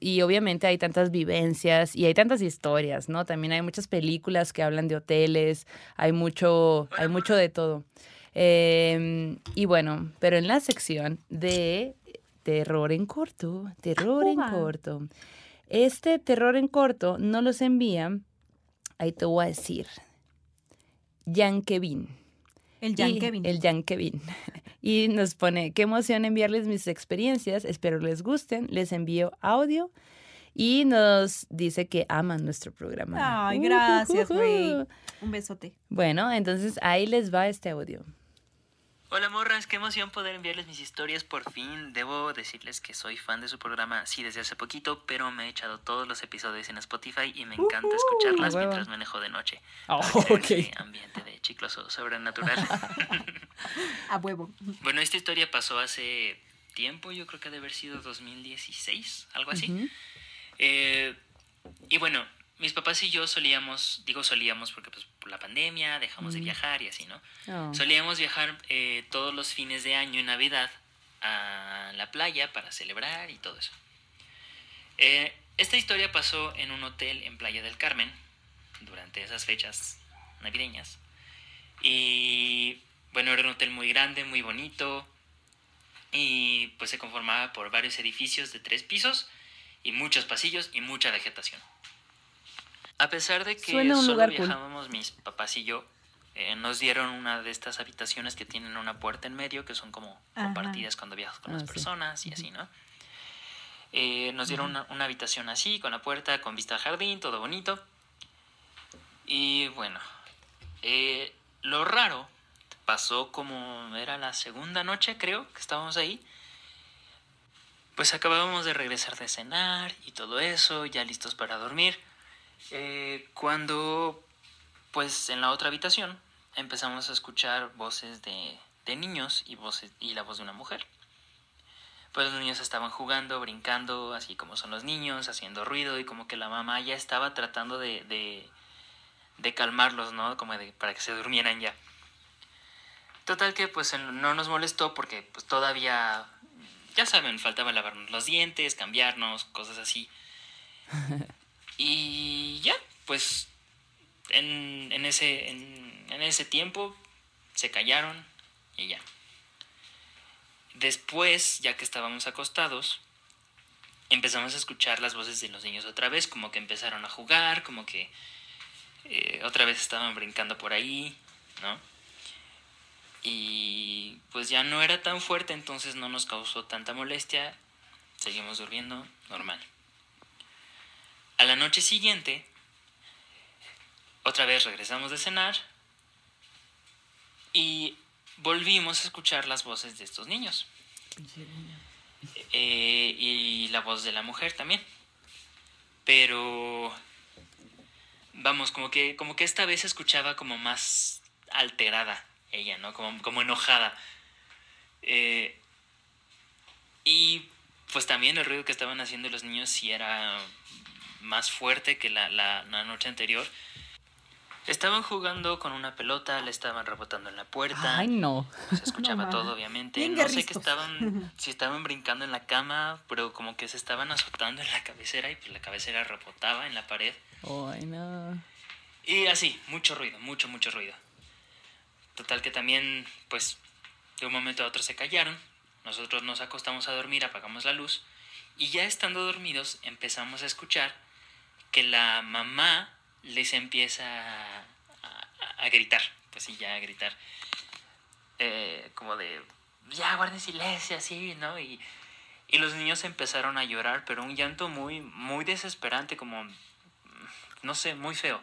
y obviamente hay tantas vivencias y hay tantas historias, ¿no? También hay muchas películas que hablan de hoteles, hay mucho, hay mucho de todo. Eh, y bueno, pero en la sección de terror en corto, terror en corto. Este terror en corto no los envía, ahí te voy a decir, Jan Kevin. El Jan Y- Kevin. El Jan Kevin. Y nos pone, qué emoción enviarles mis experiencias, espero les gusten, les envío audio y nos dice que aman nuestro programa. Ay, gracias, güey. Un besote. Bueno, entonces ahí les va este audio. Hola morras, qué emoción poder enviarles mis historias por fin. Debo decirles que soy fan de su programa, sí desde hace poquito, pero me he echado todos los episodios en Spotify y me encanta escucharlas mientras manejo de noche. Oh, para crear ok. ese ambiente de chicloso sobrenatural. A huevo. bueno, esta historia pasó hace tiempo, yo creo que ha de haber sido 2016, algo así. Eh, y bueno, mis papás y yo solíamos, digo solíamos porque pues por la pandemia dejamos de Mm. viajar y así, ¿no? Oh. Solíamos viajar eh, todos los fines de año en Navidad a la playa para celebrar y todo eso. Eh, esta historia pasó en un hotel en Playa del Carmen durante esas fechas navideñas. Y bueno, era un hotel muy grande, muy bonito. Y pues se conformaba por varios edificios de tres pisos y muchos pasillos y mucha vegetación. A pesar de que Suena un solo lugar cool. viajábamos mis papás y yo, eh, nos dieron una de estas habitaciones que tienen una puerta en medio, que son como Ajá. compartidas cuando viajas con Ah, las sí. personas y así, ¿no? Eh, nos dieron una, una habitación así, con la puerta, con vista al jardín, todo bonito. Y bueno, eh, lo raro pasó como era la segunda noche, creo, que estábamos ahí. Pues acabábamos de regresar de cenar y todo eso, ya listos para dormir. Eh, cuando, pues en la otra habitación, empezamos a escuchar voces de, de niños y, voces, y la voz de una mujer. Pues los niños estaban jugando, brincando, así como son los niños, haciendo ruido y como que la mamá ya estaba tratando de, de, de calmarlos, ¿no? Como de, para que se durmieran ya. Total que pues no nos molestó porque pues todavía, ya saben, faltaba lavarnos los dientes, cambiarnos, cosas así. Y ya, pues en, en ese, en, en ese tiempo se callaron y ya. Después, ya que estábamos acostados, empezamos a escuchar las voces de los niños otra vez, como que empezaron a jugar, como que eh, otra vez estaban brincando por ahí, ¿no? Y pues ya no era tan fuerte, entonces no nos causó tanta molestia, seguimos durmiendo normal. A la noche siguiente, otra vez regresamos de cenar y volvimos a escuchar las voces de estos niños. Eh, y la voz de la mujer también. Pero vamos, como que, como que esta vez se escuchaba como más alterada ella, ¿no? Como, como enojada. Eh, y pues también el ruido que estaban haciendo los niños sí era más fuerte que la, la, la noche anterior. Estaban jugando con una pelota, le estaban rebotando en la puerta. Ay, no. Se escuchaba No, todo, obviamente. Bien no sé guerristos. estaban, si estaban brincando en la cama, pero como que se estaban azotando en la cabecera y pues la cabecera rebotaba en la pared. Ay, no. Y así, mucho ruido, mucho, mucho ruido. Total que también, pues, de un momento a otro se callaron. Nosotros nos acostamos a dormir, apagamos la luz. Y ya estando dormidos, empezamos a escuchar que la mamá les empieza a, a- gritar. Pues sí, ya a gritar. Eh, como de, ya guarden silencio, así, ¿no? Y, y los niños empezaron a llorar, pero un llanto muy, muy desesperante, como, no sé, muy feo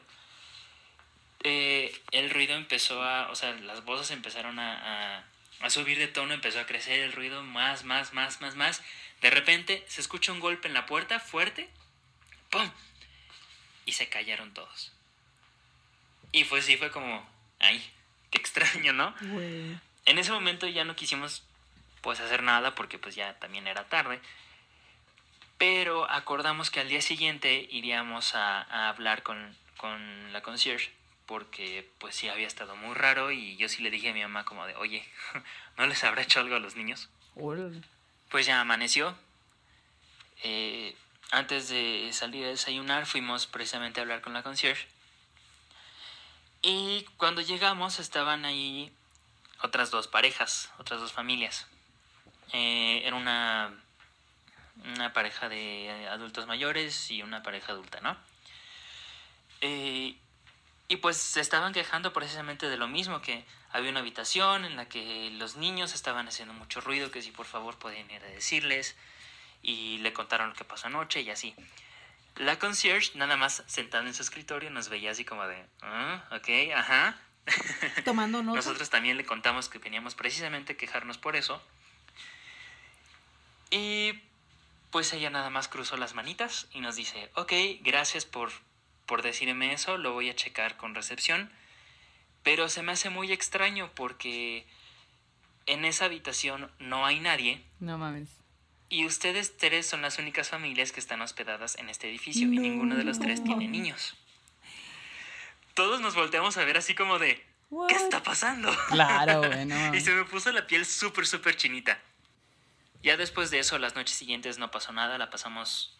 eh, el ruido empezó a, o sea, las voces empezaron a, a, a subir de tono, empezó a crecer el ruido más, más, más, más, más. De repente se escucha un golpe en la puerta fuerte, ¡pum! Y se callaron todos. Y pues sí fue como, ay, qué extraño, ¿no? En ese momento ya no quisimos pues hacer nada porque pues ya también era tarde. Pero acordamos que al día siguiente iríamos a, a hablar con, con la concierge porque pues sí había estado muy raro y yo sí le dije a mi mamá como de, oye, ¿no les habrá hecho algo a los niños? Pues ya amaneció. Eh, antes de salir a desayunar fuimos precisamente a hablar con la concierge. Y cuando llegamos estaban ahí otras dos parejas, otras dos familias. Eh, era una, una pareja de adultos mayores y una pareja adulta, ¿no? Eh, y pues se estaban quejando precisamente de lo mismo, que había una habitación en la que los niños estaban haciendo mucho ruido, que si por favor podían ir a decirles, y le contaron lo que pasó anoche y así. La concierge, nada más sentada en su escritorio, nos veía así como de, ah, ok, ajá. Tomando nota. Nosotros también le contamos que veníamos precisamente a quejarnos por eso. Y pues ella nada más cruzó las manitas y nos dice, ok, gracias por por decirme eso, lo voy a checar con recepción. Pero se me hace muy extraño porque en esa habitación no hay nadie. No mames. Y ustedes tres son las únicas familias que están hospedadas en este edificio y ninguno de los tres tiene niños. Todos nos volteamos a ver así como de, ¿qué está pasando? Claro, bueno. y se me puso la piel súper, súper chinita. Ya después de eso, las noches siguientes no pasó nada, la pasamos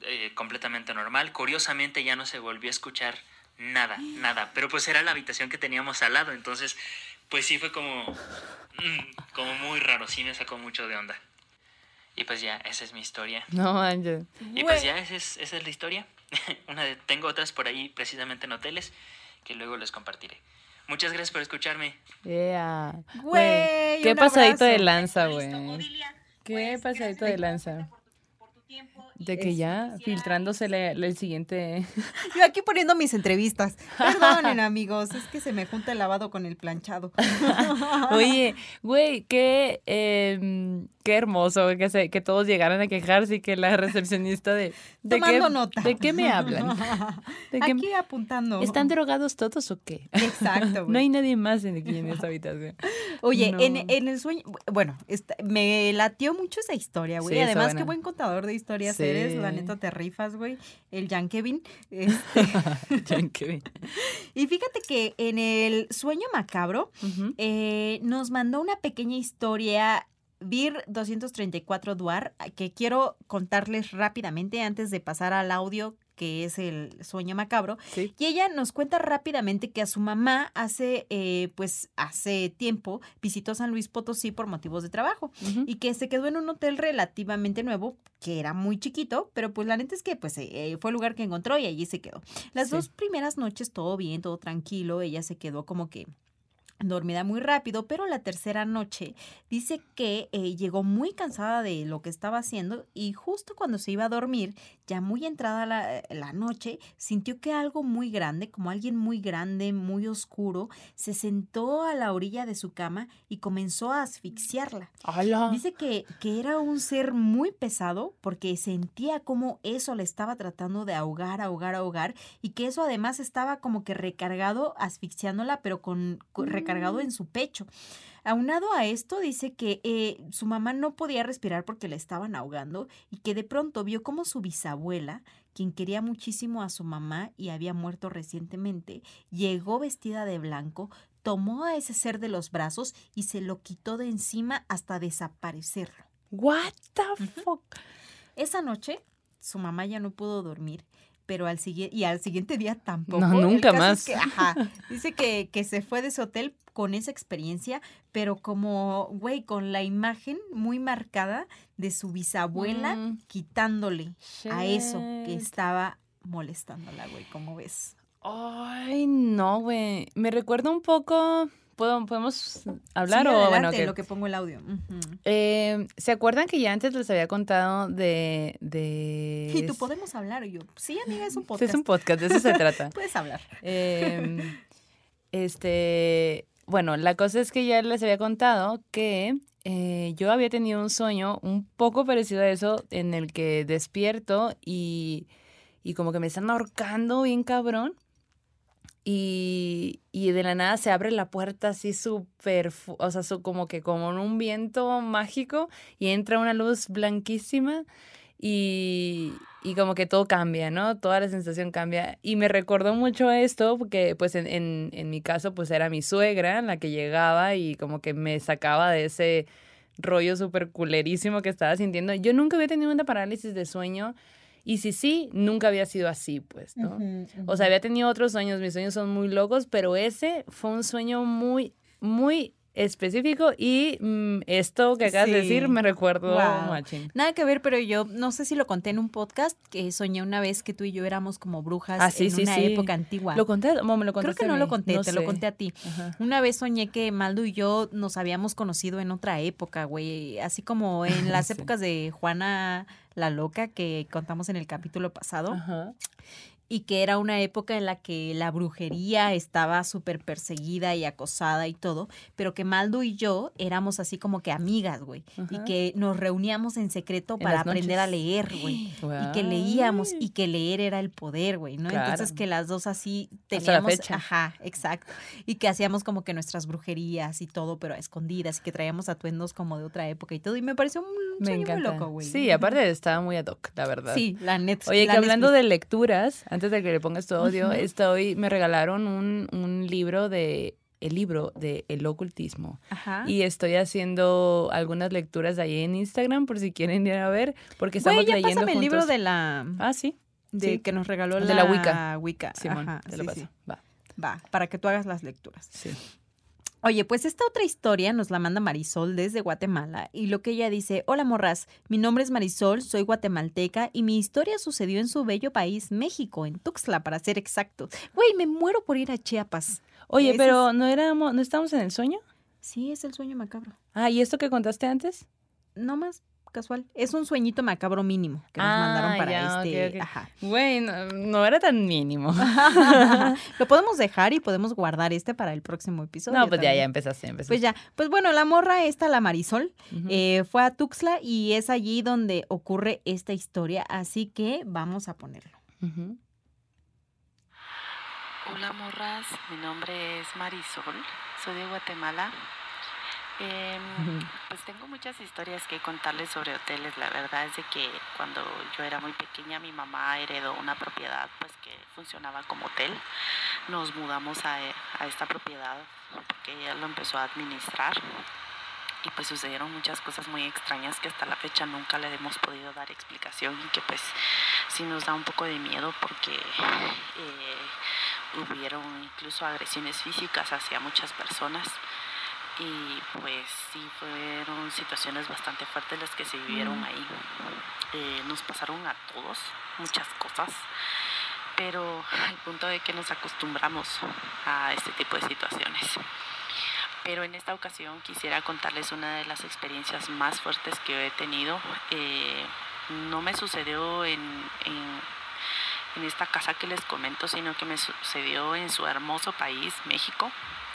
eh, completamente normal. Curiosamente ya no se volvió a escuchar nada, nada. Pero pues era la habitación que teníamos al lado, entonces pues sí fue como, mm, como muy raro, sí me sacó mucho de onda. Y pues ya, esa es mi historia. No manches. Y pues ya, esa es, esa es la historia. Una de, tengo otras por ahí precisamente en hoteles que luego les compartiré. Muchas gracias por escucharme. Yeah. Güey, Qué pasadito de lanza, güey. Qué pues, pasadito de lanza. por tu- por tu tiempo De que este, ya filtrándose el siguiente. Yo aquí poniendo mis entrevistas. Perdonen, amigos, es que se me junta el lavado con el planchado. Oye, güey, qué, em, qué hermoso que, se, que todos llegaran a quejarse y que la recepcionista de... ¿De Tomando qué, nota. ¿De qué me hablan? ¿De qué- Aquí apuntando. ¿Están drogados todos o qué? Exacto, güey. No hay nadie más en- aquí en esta habitación. Oye, No. en, en el sueño, bueno, esta- me latió mucho esa historia, güey. Sí, Además, qué buen contador de historias Sí. La neta te rifas, güey. El Jan Kevin. Este, y fíjate que en el sueño macabro eh, nos mandó una pequeña historia. Vir 234 Duar, que quiero contarles rápidamente antes de pasar al audio que es el sueño macabro. Sí. Y ella nos cuenta rápidamente que a su mamá hace, eh, pues, hace tiempo visitó San Luis Potosí por motivos de trabajo y que se quedó en un hotel relativamente nuevo, que era muy chiquito, pero pues la neta es que pues eh, fue el lugar que encontró y allí se quedó. Las Sí. dos primeras noches todo bien, todo tranquilo, ella se quedó como que dormida muy rápido, pero la tercera noche dice que eh, llegó muy cansada de lo que estaba haciendo y justo cuando se iba a dormir, ya muy entrada la, la noche, sintió que algo muy grande, como alguien muy grande, muy oscuro, se sentó a la orilla de su cama y comenzó a asfixiarla. Dice que, que era un ser muy pesado porque sentía como eso le estaba tratando de ahogar, ahogar, ahogar y que eso además estaba como que recargado, asfixiándola, pero con, con- recargado en su pecho. Aunado a esto, dice que eh, su mamá no podía respirar porque le estaban ahogando y que de pronto vio como su bisabuela, quien quería muchísimo a su mamá y había muerto recientemente, llegó vestida de blanco, tomó a ese ser de los brazos y se lo quitó de encima hasta desaparecerlo. What the fuck? Esa noche, su mamá ya no pudo dormir. Pero al siguiente, y al siguiente día tampoco. No, nunca es más. que, ajá, dice que, que se fue de ese hotel con esa experiencia, pero como, güey, con la imagen muy marcada de su bisabuela Mm. quitándole a eso que estaba molestándola, güey, ¿cómo ves? Ay, no, güey. Me recuerda un poco. ¿Puedo- ¿Podemos hablar Sí, o adelante, bueno? en que- lo que pongo el audio. Eh, ¿Se acuerdan que ya antes les había contado de. de... Y tú podemos hablar, y yo, sí, amiga, es un Sí, podcast. es un podcast, de eso se trata. Puedes hablar. Em, este, bueno, la cosa es que ya les había contado que eh, yo había tenido un sueño un poco parecido a eso, en el que despierto y, y como que me están ahorcando bien cabrón. Y, y de la nada se abre la puerta así súper, o sea, como que como en un viento mágico y entra una luz blanquísima y, y como que todo cambia, ¿no? Toda la sensación cambia. Y me recordó mucho esto porque pues en, en, en mi caso pues era mi suegra la que llegaba y como que me sacaba de ese rollo súper culerísimo que estaba sintiendo. Yo nunca había tenido una parálisis de sueño. Y si sí, nunca había sido así, pues, ¿no? O sea, había tenido otros sueños, mis sueños son muy locos, pero ese fue un sueño muy, muy específico y mm, esto que acabas de decir me recuerdo Wow. Nada que ver, pero yo no sé si lo conté en un podcast que soñé una vez que tú y yo éramos como brujas Ah, sí, en sí, una sí. época antigua. ¿Lo conté? ¿Cómo me lo Creo que no lo conté, te lo conté a ti. Ajá. Una vez soñé que Maldo y yo nos habíamos conocido en otra época, güey. Así como en las Sí. épocas de Juana la Loca que contamos en el capítulo pasado. Ajá. Y que era una época en la que la brujería estaba súper perseguida y acosada y todo. Pero que Maldo y yo éramos así como que amigas, güey. Y que nos reuníamos en secreto para aprender a leer, güey. Y que leíamos y que leer era el poder, güey, ¿no? Entonces que las dos así teníamos, ajá, exacto, y que hacíamos como que nuestras brujerías y todo, pero a escondidas y que traíamos atuendos como de otra época y todo y me pareció un Me sueño muy loco, güey. Sí, aparte estaba muy ad hoc, la verdad. Sí, la net. Oye, la que hablando Netflix. de lecturas, antes de que le pongas tu audio, estoy, me regalaron un, un libro de, el libro de El Ocultismo. Ajá. Y estoy haciendo algunas lecturas de ahí en Instagram por si quieren ir a ver, porque estamos Güey, ya leyendo pásame el libro juntos. de la Ah, sí, de sí. que nos regaló De la, la Wicca. Wicca. Simón, Ajá, te lo paso. sí. Va, Va, para que tú hagas las lecturas. sí. Oye, pues esta otra historia nos la manda Marisol desde Guatemala y lo que ella dice, hola morras, mi nombre es Marisol, soy guatemalteca y mi historia sucedió en su bello país, México, en Tuxtla para ser exactos. Güey, me muero por ir a Chiapas. Oye, Ese pero ¿no éramos, no estábamos en el sueño? Sí, es el sueño macabro. Ah, ¿y esto que contaste antes? No más casual. Es un sueñito macabro mínimo que nos Ah, mandaron para ya, ok, este. Ajá. Güey, no, era tan mínimo. Lo podemos dejar y podemos guardar este para el próximo episodio. No, pues ya, también. ya empezaste, empezaste. Pues ya, pues bueno, la morra esta, la Marisol, eh, fue a Tuxtla y es allí donde ocurre esta historia, así que vamos a ponerlo. Hola morras, mi nombre es Marisol, soy de Guatemala. Em, pues tengo muchas historias que contarles sobre hoteles. La verdad es de que cuando yo era muy pequeña mi mamá heredó una propiedad pues que funcionaba como hotel. Nos mudamos a, a esta propiedad porque ella lo empezó a administrar y pues sucedieron muchas cosas muy extrañas que hasta la fecha nunca le hemos podido dar explicación y que pues sí nos da un poco de miedo porque eh, hubieron incluso agresiones físicas hacia muchas personas y pues sí fueron situaciones bastante fuertes las que se vivieron Mm. ahí. Eh, nos pasaron a todos muchas cosas, pero al punto de que nos acostumbramos a este tipo de situaciones. Pero en esta ocasión quisiera contarles una de las experiencias más fuertes que he tenido. Eh, no me sucedió en, en, en esta casa que les comento, sino que me sucedió en su hermoso país, México.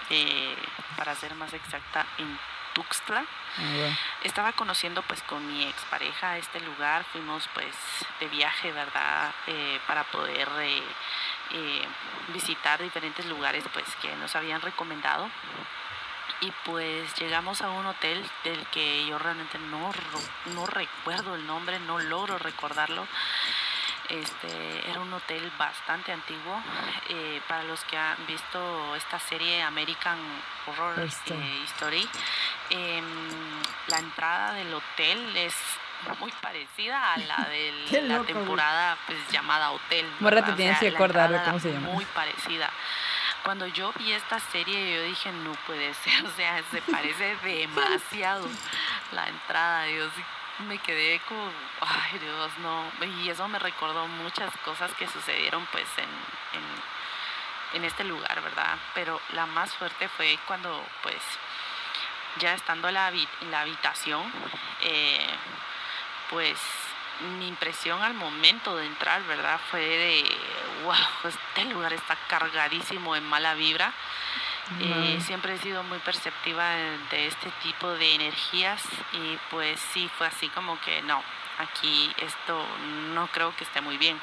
Eh, para ser más exacta, en Tuxtla. Ah. Estaba conociendo pues con mi expareja este lugar, fuimos pues de viaje, ¿verdad? Eh, para poder eh, eh, visitar diferentes lugares pues que nos habían recomendado. Y pues llegamos a un hotel del que yo realmente no, no recuerdo el nombre, no logro recordarlo. Este, era un hotel bastante antiguo. Eh, para los que han visto esta serie American Horror Este. eh, Story, em, la entrada del hotel es muy parecida a la de la loco, temporada pues llamada Hotel. Morra, te tienes sea, que acordar de cómo se llama. Muy parecida. Cuando yo vi esta serie, yo dije, no puede ser, o sea, se parece demasiado la entrada. Yo sí me quedé como, ay Dios, no. Y eso me recordó muchas cosas que sucedieron pues en, en, este lugar, ¿verdad? Pero la más fuerte fue cuando pues ya estando en la, la habitación, eh, pues mi impresión al momento de entrar, ¿verdad? Fue de, wow, este lugar está cargadísimo en mala vibra. Eh, siempre he sido muy perceptiva de este tipo de energías y pues sí, fue así como que no, aquí esto no creo que esté muy bien.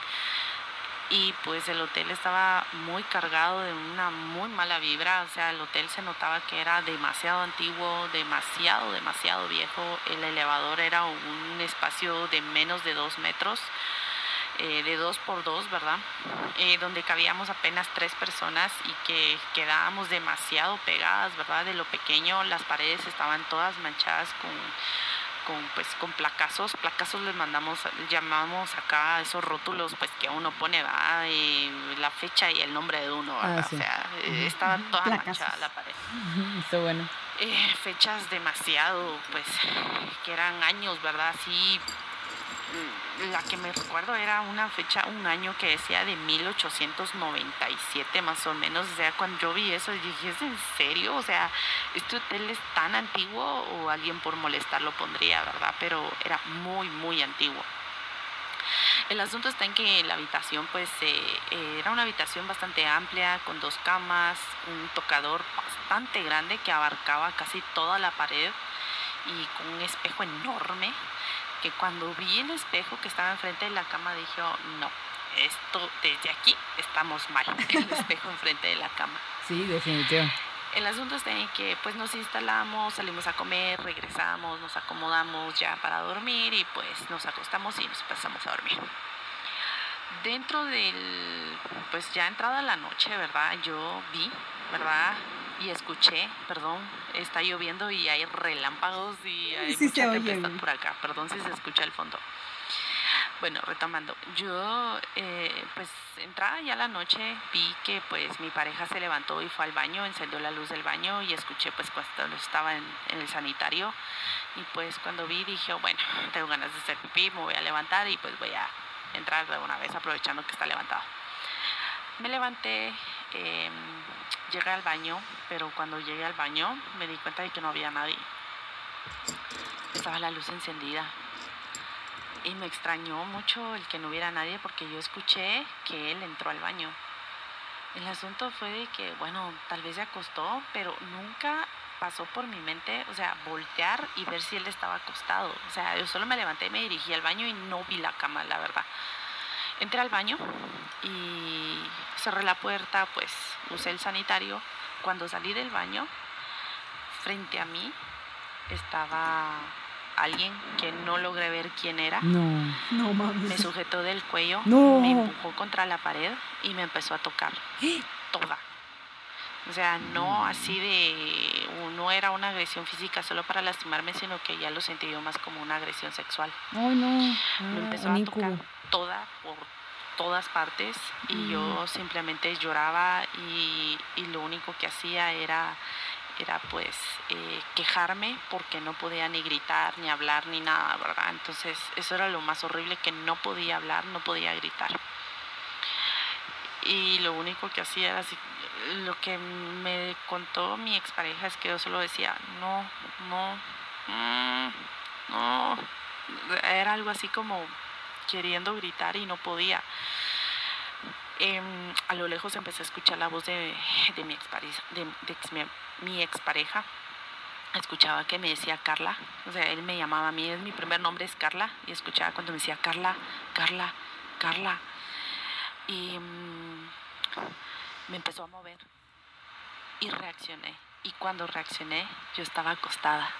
y pues el hotel estaba muy cargado de una muy mala vibra, o sea, el hotel se notaba que era demasiado antiguo, demasiado, demasiado viejo, el elevador era un espacio de menos de dos metros, eh, de dos por dos, ¿verdad? Eh, donde cabíamos apenas tres personas y que quedábamos demasiado pegadas, ¿verdad? De lo pequeño, las paredes estaban todas manchadas con con pues con placazos, placazos les mandamos, llamamos acá esos rótulos pues que uno pone la fecha y el nombre de uno, ah, o sea, eh, estaba toda manchada la pared. Está bueno. Eh, fechas demasiado, pues, que eran años, ¿verdad? Así la que me recuerdo era una fecha, un año que decía de 1897 más o menos. O sea, cuando yo vi eso dije, ¿es en serio? O sea, ¿este hotel es tan antiguo o alguien por molestar lo pondría, verdad? Pero era muy, muy antiguo. El asunto está en que la habitación, pues, eh, era una habitación bastante amplia, con dos camas, un tocador bastante grande que abarcaba casi toda la pared y con un espejo enorme que cuando vi el espejo que estaba enfrente de la cama dije, oh, no, esto desde aquí estamos mal, el espejo enfrente de la cama. Sí, definitivamente. El asunto está en que pues nos instalamos, salimos a comer, regresamos, nos acomodamos ya para dormir y pues nos acostamos y nos pasamos a dormir. Dentro del, pues ya entrada la noche, ¿verdad? Yo vi, ¿verdad? Y escuché, perdón, está lloviendo y hay relámpagos y hay mucha tempestad por acá, perdón si se escucha el fondo. Bueno, retomando, yo eh, pues entrada ya la noche vi que pues mi pareja se levantó y fue al baño, encendió la luz del baño y escuché pues cuando estaba en, en el sanitario y pues cuando vi dije, bueno, tengo ganas de hacer pipí, me voy a levantar y pues voy a entrar de una vez aprovechando que está levantado. Me levanté, eh, llegué al baño, pero cuando llegué al baño me di cuenta de que no había nadie. Estaba la luz encendida. Y me extrañó mucho el que no hubiera nadie porque yo escuché que él entró al baño. El asunto fue de que, bueno, tal vez se acostó, pero nunca pasó por mi mente, o sea, voltear y ver si él estaba acostado. O sea, yo solo me levanté, me dirigí al baño y no vi la cama, la verdad. Entré al baño y cerré la puerta, pues usé el sanitario. Cuando salí del baño, frente a mí estaba alguien que no logré ver quién era. No, no mames. Me sujetó del cuello, me empujó contra la pared y me empezó a tocar. Toda. O sea, no así de, no era una agresión física solo para lastimarme, sino que ya lo sentí yo más como una agresión sexual. Ay, no. me ah, empezó a tocar toda por todas partes y yo simplemente lloraba y, lo único que hacía era, era pues eh, quejarme porque no podía ni gritar, ni hablar, ni nada, ¿verdad? Entonces eso era lo más horrible, que no podía hablar, no podía gritar. Y lo único que hacía era así, lo que me contó mi expareja es que yo solo decía, no, no, mm, no, era algo así como queriendo gritar y no podía. Em, a lo lejos empecé a escuchar la voz de, mi, expareja, de, mi expareja. Escuchaba que me decía Carla, o sea, él me llamaba a mí, mi primer nombre es Carla, y escuchaba cuando me decía Carla, Carla, Carla. Y mm, me empezó a mover y reaccioné. Y cuando reaccioné, yo estaba acostada.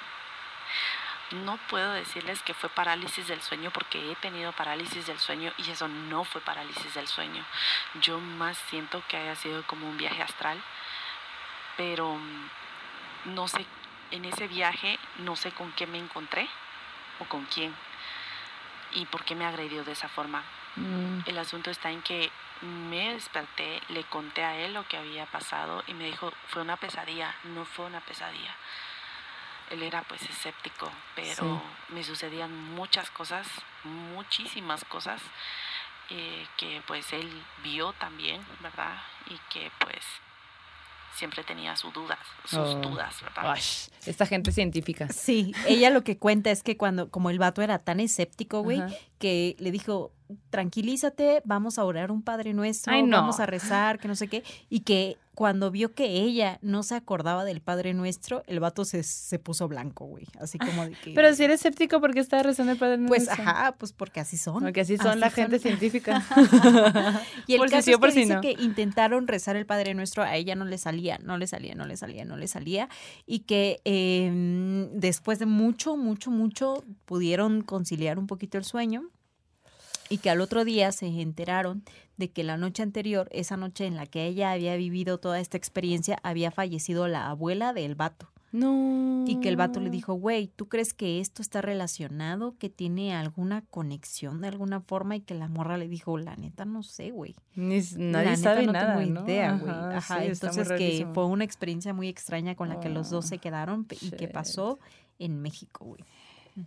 No puedo decirles que fue parálisis del sueño porque he tenido parálisis del sueño y eso no fue parálisis del sueño. Yo más siento que haya sido como un viaje astral, pero mm, no sé, en ese viaje no sé con qué me encontré o con quién y por qué me agredió de esa forma. Mm. El asunto está en que me desperté, le conté a él lo que había pasado y me dijo, fue una pesadilla, no fue una pesadilla él era pues escéptico, pero me sucedían muchas cosas, muchísimas cosas eh, que pues él vio también, ¿verdad? Y que pues siempre tenía sus dudas, sus oh. dudas, ¿verdad? esta gente científica. Sí, ella lo que cuenta es que cuando, como el vato era tan escéptico, güey, que le dijo, tranquilízate, vamos a orar un Padre Nuestro, Ay, no. vamos a rezar, que no sé qué. Y que cuando vio que ella no se acordaba del Padre Nuestro, el vato se, se puso blanco, güey. Así como de que... Pero si eres escéptico, ¿por qué estás rezando el Padre Pues Nuestro? ajá, pues porque así son. Porque así son la gente científica. Y el Por si caso o es que por si dice no. que intentaron rezar el Padre Nuestro, a ella no le salía, no le salía, no le salía, no le salía. Y que eh, después de mucho, mucho, mucho pudieron conciliar un poquito el sueño. Y que al otro día se enteraron de que la noche anterior, esa noche en la que ella había vivido toda esta experiencia, había fallecido la abuela del vato. No. Y que el vato le dijo, güey, ¿tú crees que esto está relacionado? ¿Que tiene alguna conexión de alguna forma? Y que la morra le dijo, la neta, no sé, güey. La nadie neta, sabe no nada, tengo ¿no? idea, güey. Ajá, sí, entonces que fue una experiencia muy extraña con la que los dos Oh, se quedaron pe- y que shit. pasó en México, güey.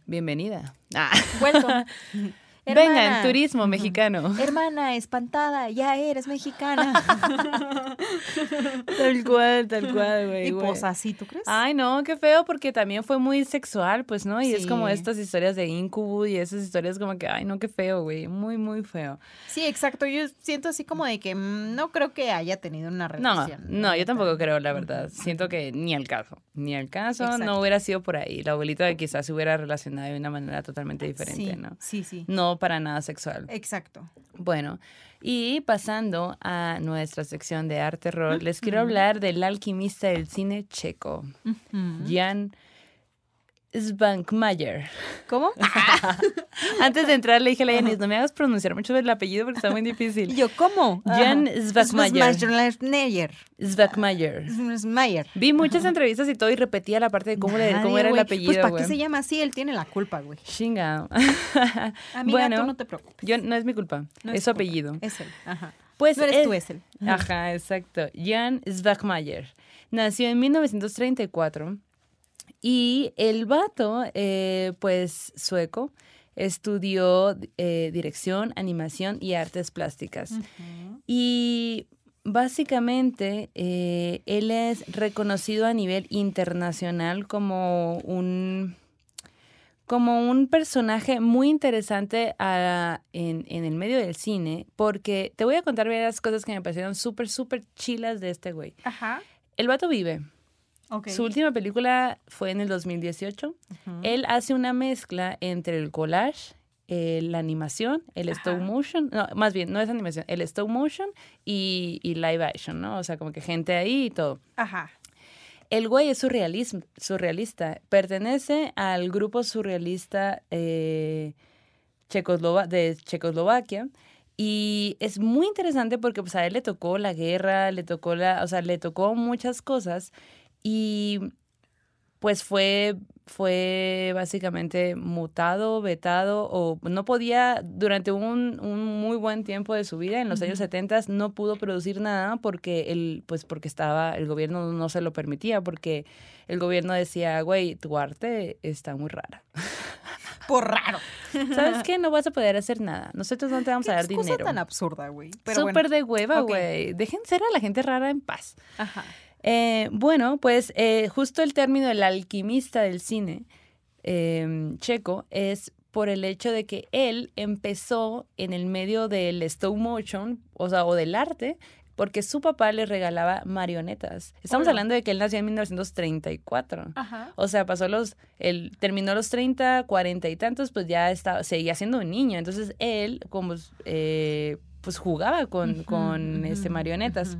Bienvenida. Ah. Welcome. Vengan, Hermana. turismo mexicano. Hermana, espantada, ya eres mexicana. Tal cual, tal cual, güey. y pues así, ¿tú crees? Ay, no, qué feo, porque también fue muy sexual, pues, ¿no? Y es como estas historias de incubo y esas historias como que, ay, no, qué feo, güey. Muy, muy feo. Sí, exacto. Yo siento así como de que mm, no creo que haya tenido una No, relación. no, yo tampoco creo, la verdad. Siento que ni al caso. Ni al caso, Exacto. no hubiera sido por ahí. La abuelita quizás se hubiera relacionado de una manera totalmente diferente, sí, ¿no? Sí, sí. No para nada sexual. Exacto. Bueno, y pasando a nuestra sección de arte rol, les quiero hablar del alquimista del cine checo. Jan Svankmajer. ¿Cómo? Antes de entrar le dije a la Yanis, no me hagas pronunciar mucho el apellido porque está muy Y difícil. yo, ¿cómo? Jan. Svankmajer. Schwarzenegger. Vi muchas entrevistas y todo y repetía la parte de cómo, le, cómo Nadie, era el güey. apellido, Pues, ¿para qué se llama así? Él tiene la culpa, güey. Chinga. Amiga, bueno, tú no te preocupes. yo, no es mi culpa, No es su culpa. apellido. Es él. Ajá. Pues no eres es- tú, es él. Ajá, exacto. Jan Svankmajer. Nació en 1934 y el vato, eh, pues sueco, estudió eh, dirección, animación y artes plásticas. Y básicamente eh, él es reconocido a nivel internacional como un como un personaje muy interesante a- en, en el medio del cine, porque te voy a contar varias cosas que me parecieron súper, súper chilas de este güey. Ajá. El vato vive. Ok. Su última película fue en el 2018. Ujú. Él hace una mezcla entre el collage, eh, la animación, el Ajá. stop motion, no, más bien, no es animación, el stop motion y, y live action, ¿no? O sea, como que gente ahí y todo. Ajá. El güey es surrealism- surrealista, pertenece al grupo surrealista eh, Checoslova- de Checoslovaquia. Y es muy interesante porque pues, a él le tocó la guerra, le tocó la, o sea, le tocó muchas cosas y pues fue, fue básicamente mutado, vetado o no podía durante un, un muy buen tiempo de su vida, en los años 70 no pudo producir nada porque el, pues porque estaba, el gobierno no se lo permitía porque el gobierno decía, güey, tu arte está muy rara. Por raro. ¿Sabes qué? No vas a poder hacer nada. Nosotros no te vamos a dar Qué cosa dinero. tan absurda, güey. Súper bueno. de hueva, güey. Dejen ser a la gente rara en paz. Ajá. Eh, bueno, pues eh, justo el término del alquimista del cine eh, checo es por el hecho de que él empezó en el medio del stop motion, o sea, o del arte, porque su papá le regalaba marionetas. Estamos Hola. hablando de que él nació en 1934. Ajá. O sea, pasó los, él terminó los 30, 40 y tantos, pues ya estaba, seguía siendo un niño. Entonces él, como, eh, pues jugaba con, con este, marionetas.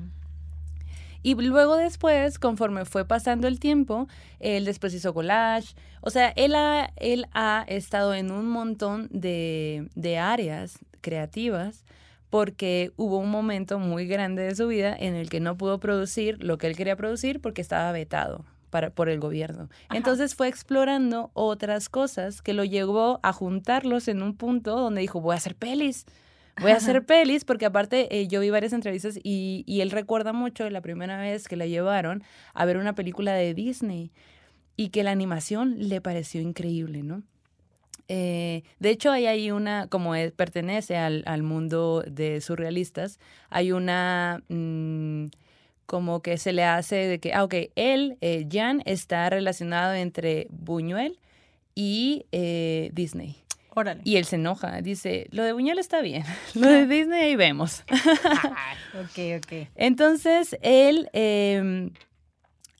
Y luego después, conforme fue pasando el tiempo, él después hizo collage. O sea, él ha, él ha estado en un montón de, de áreas creativas porque hubo un momento muy grande de su vida en el que no pudo producir lo que él quería producir porque estaba vetado para, por el gobierno. Ajá. Entonces fue explorando otras cosas que lo llevó a juntarlos en un punto donde dijo, voy a hacer pelis. Voy a hacer pelis porque aparte eh, yo vi varias entrevistas y, y él recuerda mucho la primera vez que la llevaron a ver una película de Disney y que la animación le pareció increíble, ¿no? Eh, de hecho, hay ahí una, como él pertenece al, al mundo de surrealistas, hay una, mm, como que se le hace de que, ah, ok, él, eh, Jan, está relacionado entre Buñuel y eh, Disney. Órale. Y él se enoja, dice, lo de Buñuel está bien, lo de Disney ahí vemos. ok, ok. Entonces, él eh,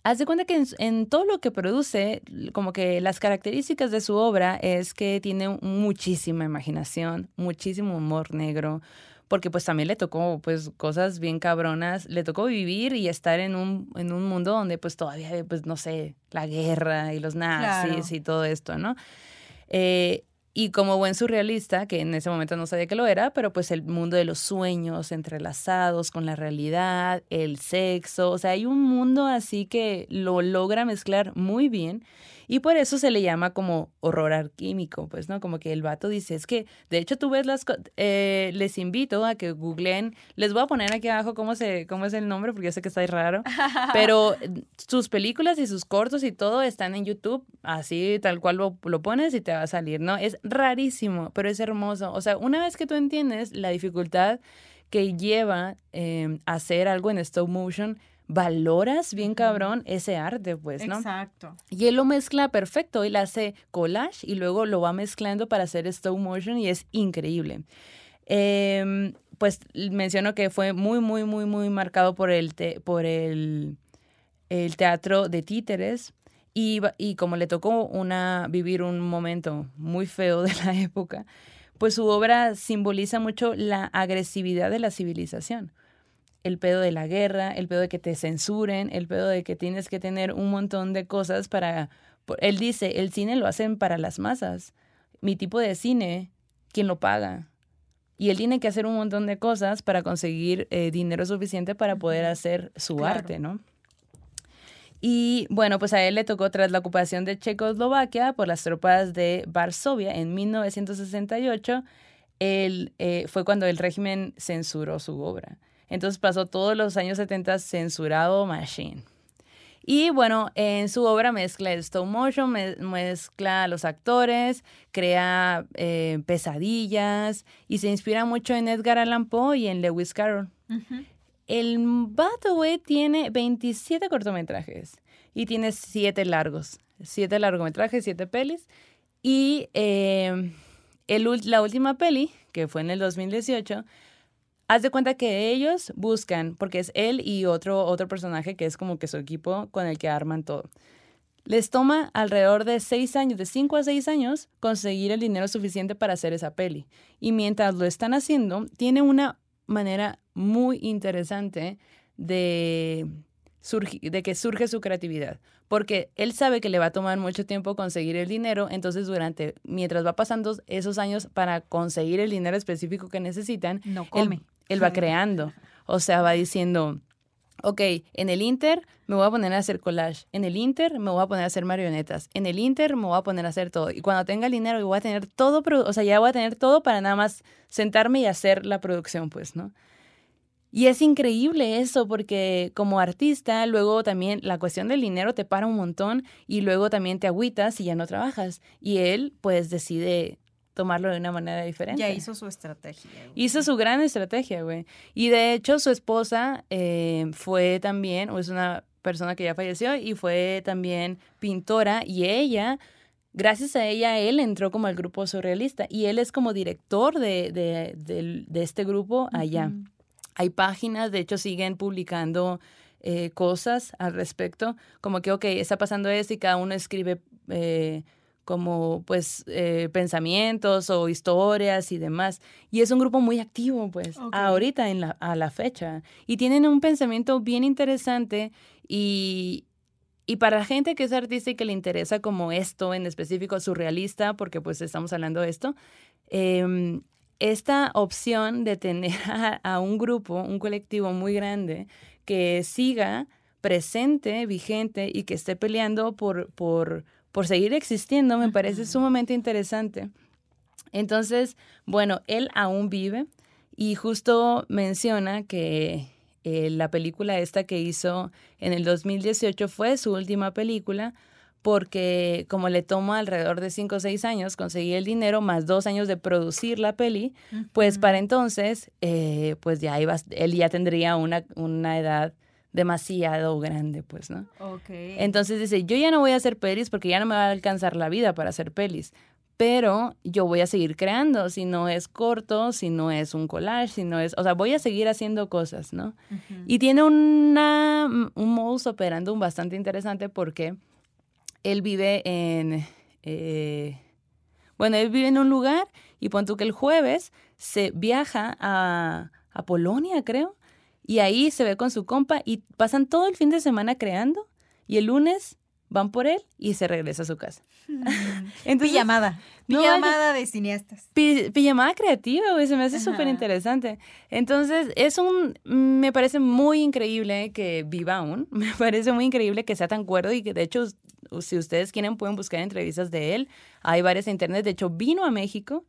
hace cuenta que en, en, todo lo que produce, como que las características de su obra es que tiene muchísima imaginación, muchísimo humor negro, porque pues también le tocó pues cosas bien cabronas, le tocó vivir y estar en un, en un mundo donde pues todavía, pues no sé, la guerra y los nazis claro. y todo esto, ¿no? Eh, y como buen surrealista, que en ese momento no sabía que lo era, pero pues el mundo de los sueños entrelazados con la realidad, el sexo, o sea, hay un mundo así que lo logra mezclar muy bien y por eso se le llama como horror alquímico, pues, ¿no? Como que el vato dice, es que, de hecho, tú ves las, eh, les invito a que googleen, les voy a poner aquí abajo cómo, se, cómo es el nombre, porque yo sé que está raro, pero sus películas y sus cortos y todo están en YouTube, así tal cual lo, lo pones y te va a salir, ¿no? Es rarísimo, pero es hermoso. O sea, una vez que tú entiendes la dificultad que lleva eh, hacer algo en stop motion, valoras bien cabrón ese arte, pues, ¿no? Exacto. Y él lo mezcla perfecto, él hace collage y luego lo va mezclando para hacer stop motion y es increíble. Eh, pues menciono que fue muy, muy, muy, muy marcado por el, te por el, el teatro de títeres. Y, y como le tocó una, vivir un momento muy feo de la época, pues su obra simboliza mucho la agresividad de la civilización el pedo de la guerra, el pedo de que te censuren, el pedo de que tienes que tener un montón de cosas para... Él dice, el cine lo hacen para las masas. Mi tipo de cine, ¿quién lo paga? Y él tiene que hacer un montón de cosas para conseguir eh, dinero suficiente para poder hacer su claro. arte, ¿no? Y bueno, pues a él le tocó tras la ocupación de Checoslovaquia por las tropas de Varsovia en 1968, él, eh, fue cuando el régimen censuró su obra. Entonces pasó todos los años 70 censurado Machine. Y bueno, en su obra mezcla el stop motion, mezcla a los actores, crea eh, pesadillas y se inspira mucho en Edgar Allan Poe y en Lewis Carroll. Uh -huh. El güey, tiene 27 cortometrajes y tiene 7 largos. 7 largometrajes, 7 pelis. Y eh, el, la última peli, que fue en el 2018, Haz de cuenta que ellos buscan, porque es él y otro, otro personaje que es como que su equipo con el que arman todo. Les toma alrededor de seis años, de cinco a seis años, conseguir el dinero suficiente para hacer esa peli. Y mientras lo están haciendo, tiene una manera muy interesante de, de que surge su creatividad. Porque él sabe que le va a tomar mucho tiempo conseguir el dinero, entonces durante, mientras va pasando esos años para conseguir el dinero específico que necesitan, no come. Él, él va creando. O sea, va diciendo, ok, en el Inter me voy a poner a hacer collage, en el Inter me voy a poner a hacer marionetas, en el Inter me voy a poner a hacer todo. Y cuando tenga el dinero, voy a tener todo, o sea, ya voy a tener todo para nada más sentarme y hacer la producción, pues, ¿no? Y es increíble eso porque como artista luego también la cuestión del dinero te para un montón y luego también te agüitas y ya no trabajas. Y él pues decide tomarlo de una manera diferente. Ya hizo su estrategia. Güey. Hizo su gran estrategia, güey. Y de hecho su esposa eh, fue también, o es una persona que ya falleció y fue también pintora y ella... Gracias a ella, él entró como al grupo surrealista y él es como director de, de, de, de este grupo allá. Uh -huh. Hay páginas, de hecho, siguen publicando eh, cosas al respecto, como que, ok, está pasando esto y cada uno escribe eh, como, pues, eh, pensamientos o historias y demás. Y es un grupo muy activo, pues, okay. ahorita en la, a la fecha. Y tienen un pensamiento bien interesante y, y para la gente que es artista y que le interesa como esto en específico, surrealista, porque pues estamos hablando de esto, eh, esta opción de tener a, a, un grupo, un colectivo muy grande que siga presente, vigente y que esté peleando por, por, por seguir existiendo me parece sumamente interesante. Entonces, bueno, él aún vive y justo menciona que eh, la película esta que hizo en el 2018 fue su última película porque como le toma alrededor de 5 o 6 años conseguir el dinero, más dos años de producir la peli, uh -huh. pues para entonces, eh, pues ya iba, él ya tendría una, una edad demasiado grande, pues, ¿no? Okay. Entonces dice, yo ya no voy a hacer pelis porque ya no me va a alcanzar la vida para hacer pelis, pero yo voy a seguir creando, si no es corto, si no es un collage, si no es, o sea, voy a seguir haciendo cosas, ¿no? Y tiene una, un modus operandum bastante interesante porque él vive en, eh, bueno, él vive en un lugar y pon tú que el jueves se viaja a, a Polonia, creo, y ahí se ve con su compa y pasan todo el fin de semana creando y el lunes van por él y se regresa a su casa. Entonces, pijamada. Pijamada de cineastas. pijamada creativa, güey, se me hace súper interesante. Entonces, es un, me parece muy increíble que viva aún, me parece muy increíble que sea tan cuerdo y que de hecho, si ustedes quieren, pueden buscar entrevistas de él. Hay varias en internet, de hecho, vino a México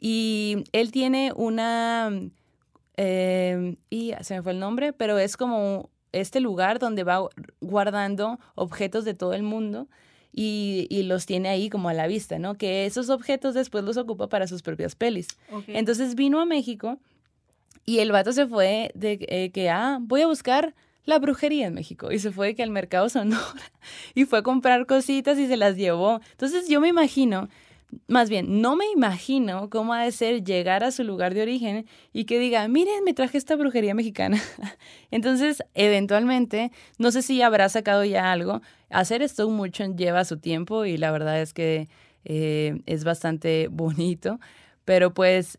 y él tiene una, eh, y se me fue el nombre, pero es como este lugar donde va guardando objetos de todo el mundo y, los tiene ahí como a la vista, ¿no? Que esos objetos después los ocupa para sus propias pelis. Entonces vino a México y el vato se fue de eh, que, ah, voy a buscar la brujería en México. Y se fue que al mercado Sonora y fue a comprar cositas y se las llevó. Entonces yo me imagino más bien, no me imagino cómo ha de ser llegar a su lugar de origen y que diga, miren, me traje esta brujería mexicana. Entonces, eventualmente, no sé si habrá sacado ya algo. Hacer esto mucho lleva su tiempo y la verdad es que eh, es bastante bonito. Pero pues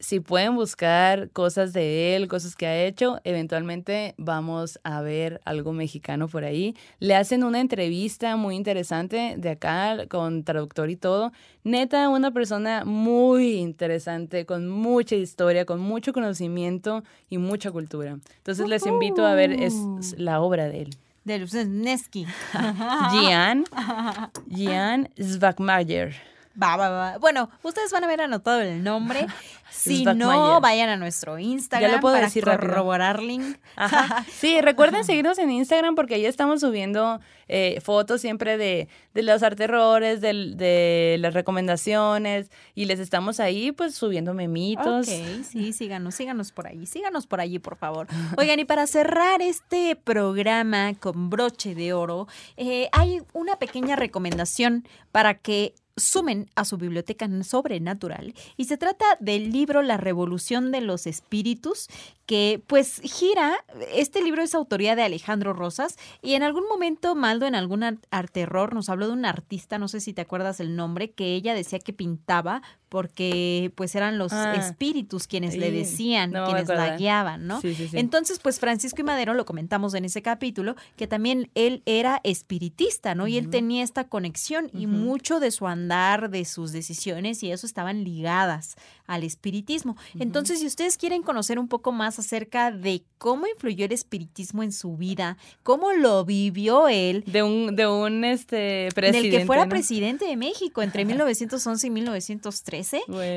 si pueden buscar cosas de él, cosas que ha hecho, eventualmente vamos a ver algo mexicano por ahí. Le hacen una entrevista muy interesante de acá con traductor y todo. Neta, una persona muy interesante, con mucha historia, con mucho conocimiento y mucha cultura. Entonces les invito a ver es la obra de él. De Lusnesky. Gian, Gian Svagmayer. Va, va, va. Bueno, ustedes van a ver anotado el nombre. Si no, vayan a nuestro Instagram ya lo puedo para decir corroborar link. Sí, recuerden seguirnos en Instagram porque ahí estamos subiendo eh, fotos siempre de, de los arterrores, de, de, las recomendaciones y les estamos ahí pues subiendo memitos. Ok, sí, síganos, síganos por ahí, síganos por allí, por favor. Oigan, y para cerrar este programa con broche de oro, eh, hay una pequeña recomendación para que sumen a su biblioteca sobrenatural y se trata del libro La Revolución de los Espíritus que pues gira, este libro es autoría de Alejandro Rosas y en algún momento Maldo en algún terror nos habló de un artista, no sé si te acuerdas el nombre, que ella decía que pintaba porque pues eran los ah, espíritus quienes le decían, quienes la guiaban, ¿no? Entonces pues Francisco y Madero lo comentamos en ese capítulo, que también él era espiritista, ¿no? Y él tenía esta conexión y mucho de su andar, de sus decisiones y eso estaban ligadas al espiritismo. Entonces si ustedes quieren conocer un poco más acerca de cómo influyó el espiritismo en su vida, cómo lo vivió él. De un, de un este, presidente. Del que fuera presidente de México entre 1911 y 1913.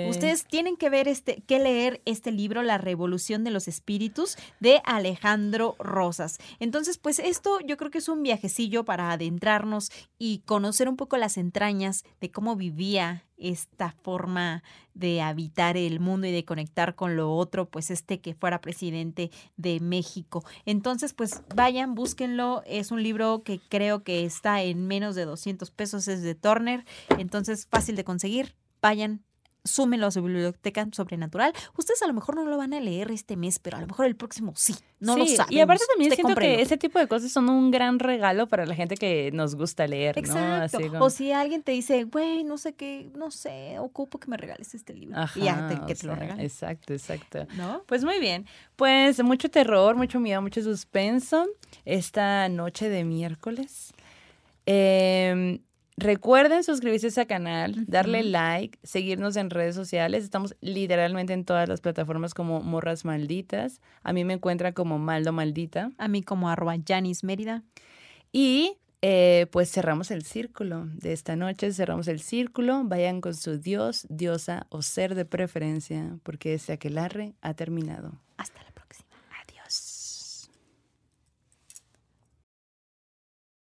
Ustedes tienen que ver este, que leer este libro, La Revolución de los Espíritus, de Alejandro Rosas. Entonces, pues esto yo creo que es un viajecillo para adentrarnos y conocer un poco las entrañas de cómo vivía esta forma de habitar el mundo y de conectar con lo otro, pues este que fuera presidente de México. Entonces, pues vayan, búsquenlo. Es un libro que creo que está en menos de 200 pesos, es de Turner. Entonces, fácil de conseguir. Vayan, súmenlo a su biblioteca sobrenatural. Ustedes a lo mejor no lo van a leer este mes, pero a lo mejor el próximo sí. No lo saben. Y aparte también siento que ese tipo de cosas son un gran regalo para la gente que nos gusta leer, Exacto. O si alguien te dice, güey, no sé qué, no sé, ocupo que me regales este libro. y ya te, que te lo regalen. Exacto, exacto. ¿No? Pues muy bien. Pues mucho terror, mucho miedo, mucho suspenso esta noche de miércoles. Eh, Recuerden suscribirse a este canal, darle like, seguirnos en redes sociales. Estamos literalmente en todas las plataformas como Morras Malditas. A mí me encuentra como Maldo Maldita. A mí como arroba Janis Mérida. Y eh, pues cerramos el círculo de esta noche, cerramos el círculo. Vayan con su dios, diosa o ser de preferencia, porque este aquelarre ha terminado. Hasta la